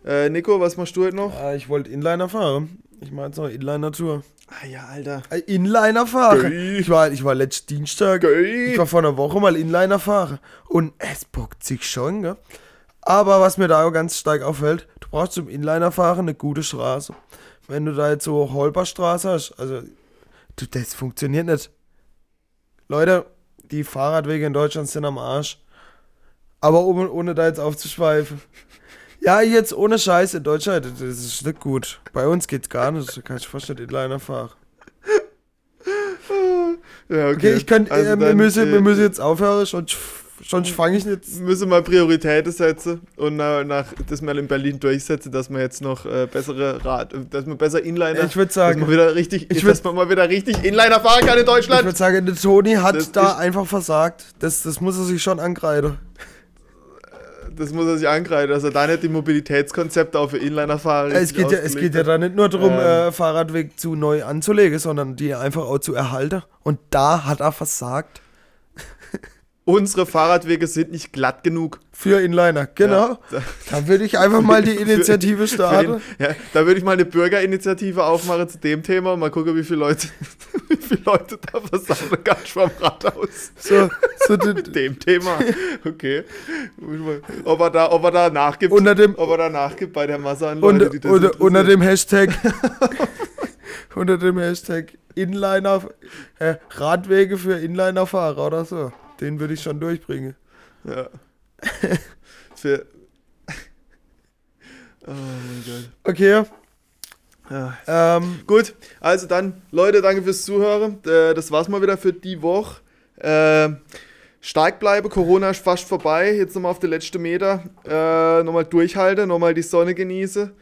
Äh, Nico, was machst du heute noch? Ja, ich wollte Inliner fahren. Ich mache jetzt noch Inliner-Tour. Ah ja, Alter. Äh, Inliner fahren. Ich war, ich war letzten Dienstag. Geil. Ich war vor einer Woche mal Inliner fahren. Und es bockt sich schon, gell? Aber was mir da auch ganz stark auffällt, du brauchst zum Inliner fahren eine gute Straße. Wenn du da jetzt so Holperstraße hast, also du, das funktioniert nicht. Leute, die Fahrradwege in Deutschland sind am Arsch. Aber ohne, ohne da jetzt aufzuschweifen. Ja, jetzt ohne Scheiß in Deutschland, das ist nicht gut. Bei uns geht's gar nicht. Da kann ich fast nicht Inliner fahren. Ja, okay. okay ich könnte, also äh, wir, müssen, äh, wir müssen jetzt aufhören, sonst, sonst fange ich nicht. Müssen mal Prioritäten setzen und nach, nach das mal in Berlin durchsetzen, dass man jetzt noch äh, bessere Rad, dass man besser Inliner. Ich würde sagen, dass man wieder richtig, ich würd, dass man mal wieder richtig Inliner fahren kann in Deutschland. Ich würde sagen, der Toni hat das da einfach versagt. Das, das muss er sich schon angreifen das muss er sich angreifen, dass er da nicht die Mobilitätskonzepte auch für Inliner-Fahrer es geht ja Es geht ja da nicht nur darum, ähm. äh, Fahrradweg zu neu anzulegen, sondern die einfach auch zu erhalten. Und da hat er versagt. Unsere Fahrradwege sind nicht glatt genug. Für Inliner, genau. Ja, da, würde ich einfach mal die Initiative starten. ja, da würde ich mal eine Bürgerinitiative aufmachen zu dem Thema und mal gucken, wie viele Leute, wie viele Leute da versammeln nicht vom Rathaus. So, so Mit dem Thema. Okay. Ob er da, ob er da nachgibt, unter dem, ob er da nachgibt bei der Masse an unter, die das unter, unter dem Hashtag unter dem Hashtag Inliner äh, Radwege für Inlinerfahrer oder so. Den würde ich schon durchbringen. Ja. Für. oh mein Gott. Okay. Ja. Ähm, Gut, also dann, Leute, danke fürs Zuhören. Äh, das war's mal wieder für die Woche. Äh, stark bleibe, Corona ist fast vorbei. Jetzt nochmal auf die letzte Meter. Äh, nochmal durchhalten, nochmal die Sonne genieße.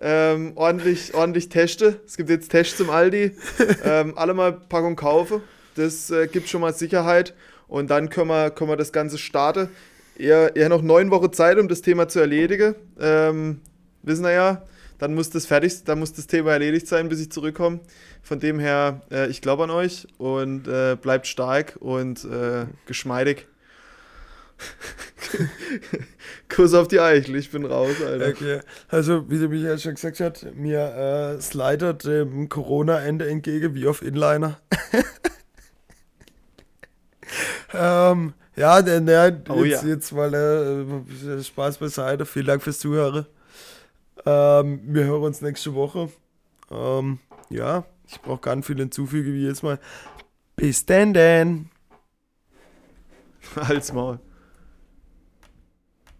Ähm, ordentlich, ordentlich teste. Es gibt jetzt Tests im Aldi. ähm, alle mal Packung kaufen. Das äh, gibt schon mal Sicherheit. Und dann können wir, können wir das Ganze starten. Ihr, ihr habt noch neun Wochen Zeit, um das Thema zu erledigen. Ähm, wissen wir ja, dann muss das fertig, dann muss das Thema erledigt sein, bis ich zurückkomme. Von dem her, äh, ich glaube an euch und äh, bleibt stark und äh, geschmeidig. Kuss auf die Eichel, ich bin raus, Alter. Okay. Also, wie der Michael schon gesagt hat, mir äh, slidet dem Corona-Ende entgegen, wie auf Inliner. ähm, ja, der, der oh, jetzt, ja. jetzt mal äh, Spaß beiseite. Vielen Dank fürs Zuhören. Ähm, wir hören uns nächste Woche. Ähm, ja, ich brauche gar nicht viel hinzufügen wie jetzt mal. Bis denn denn. Halt's Maul.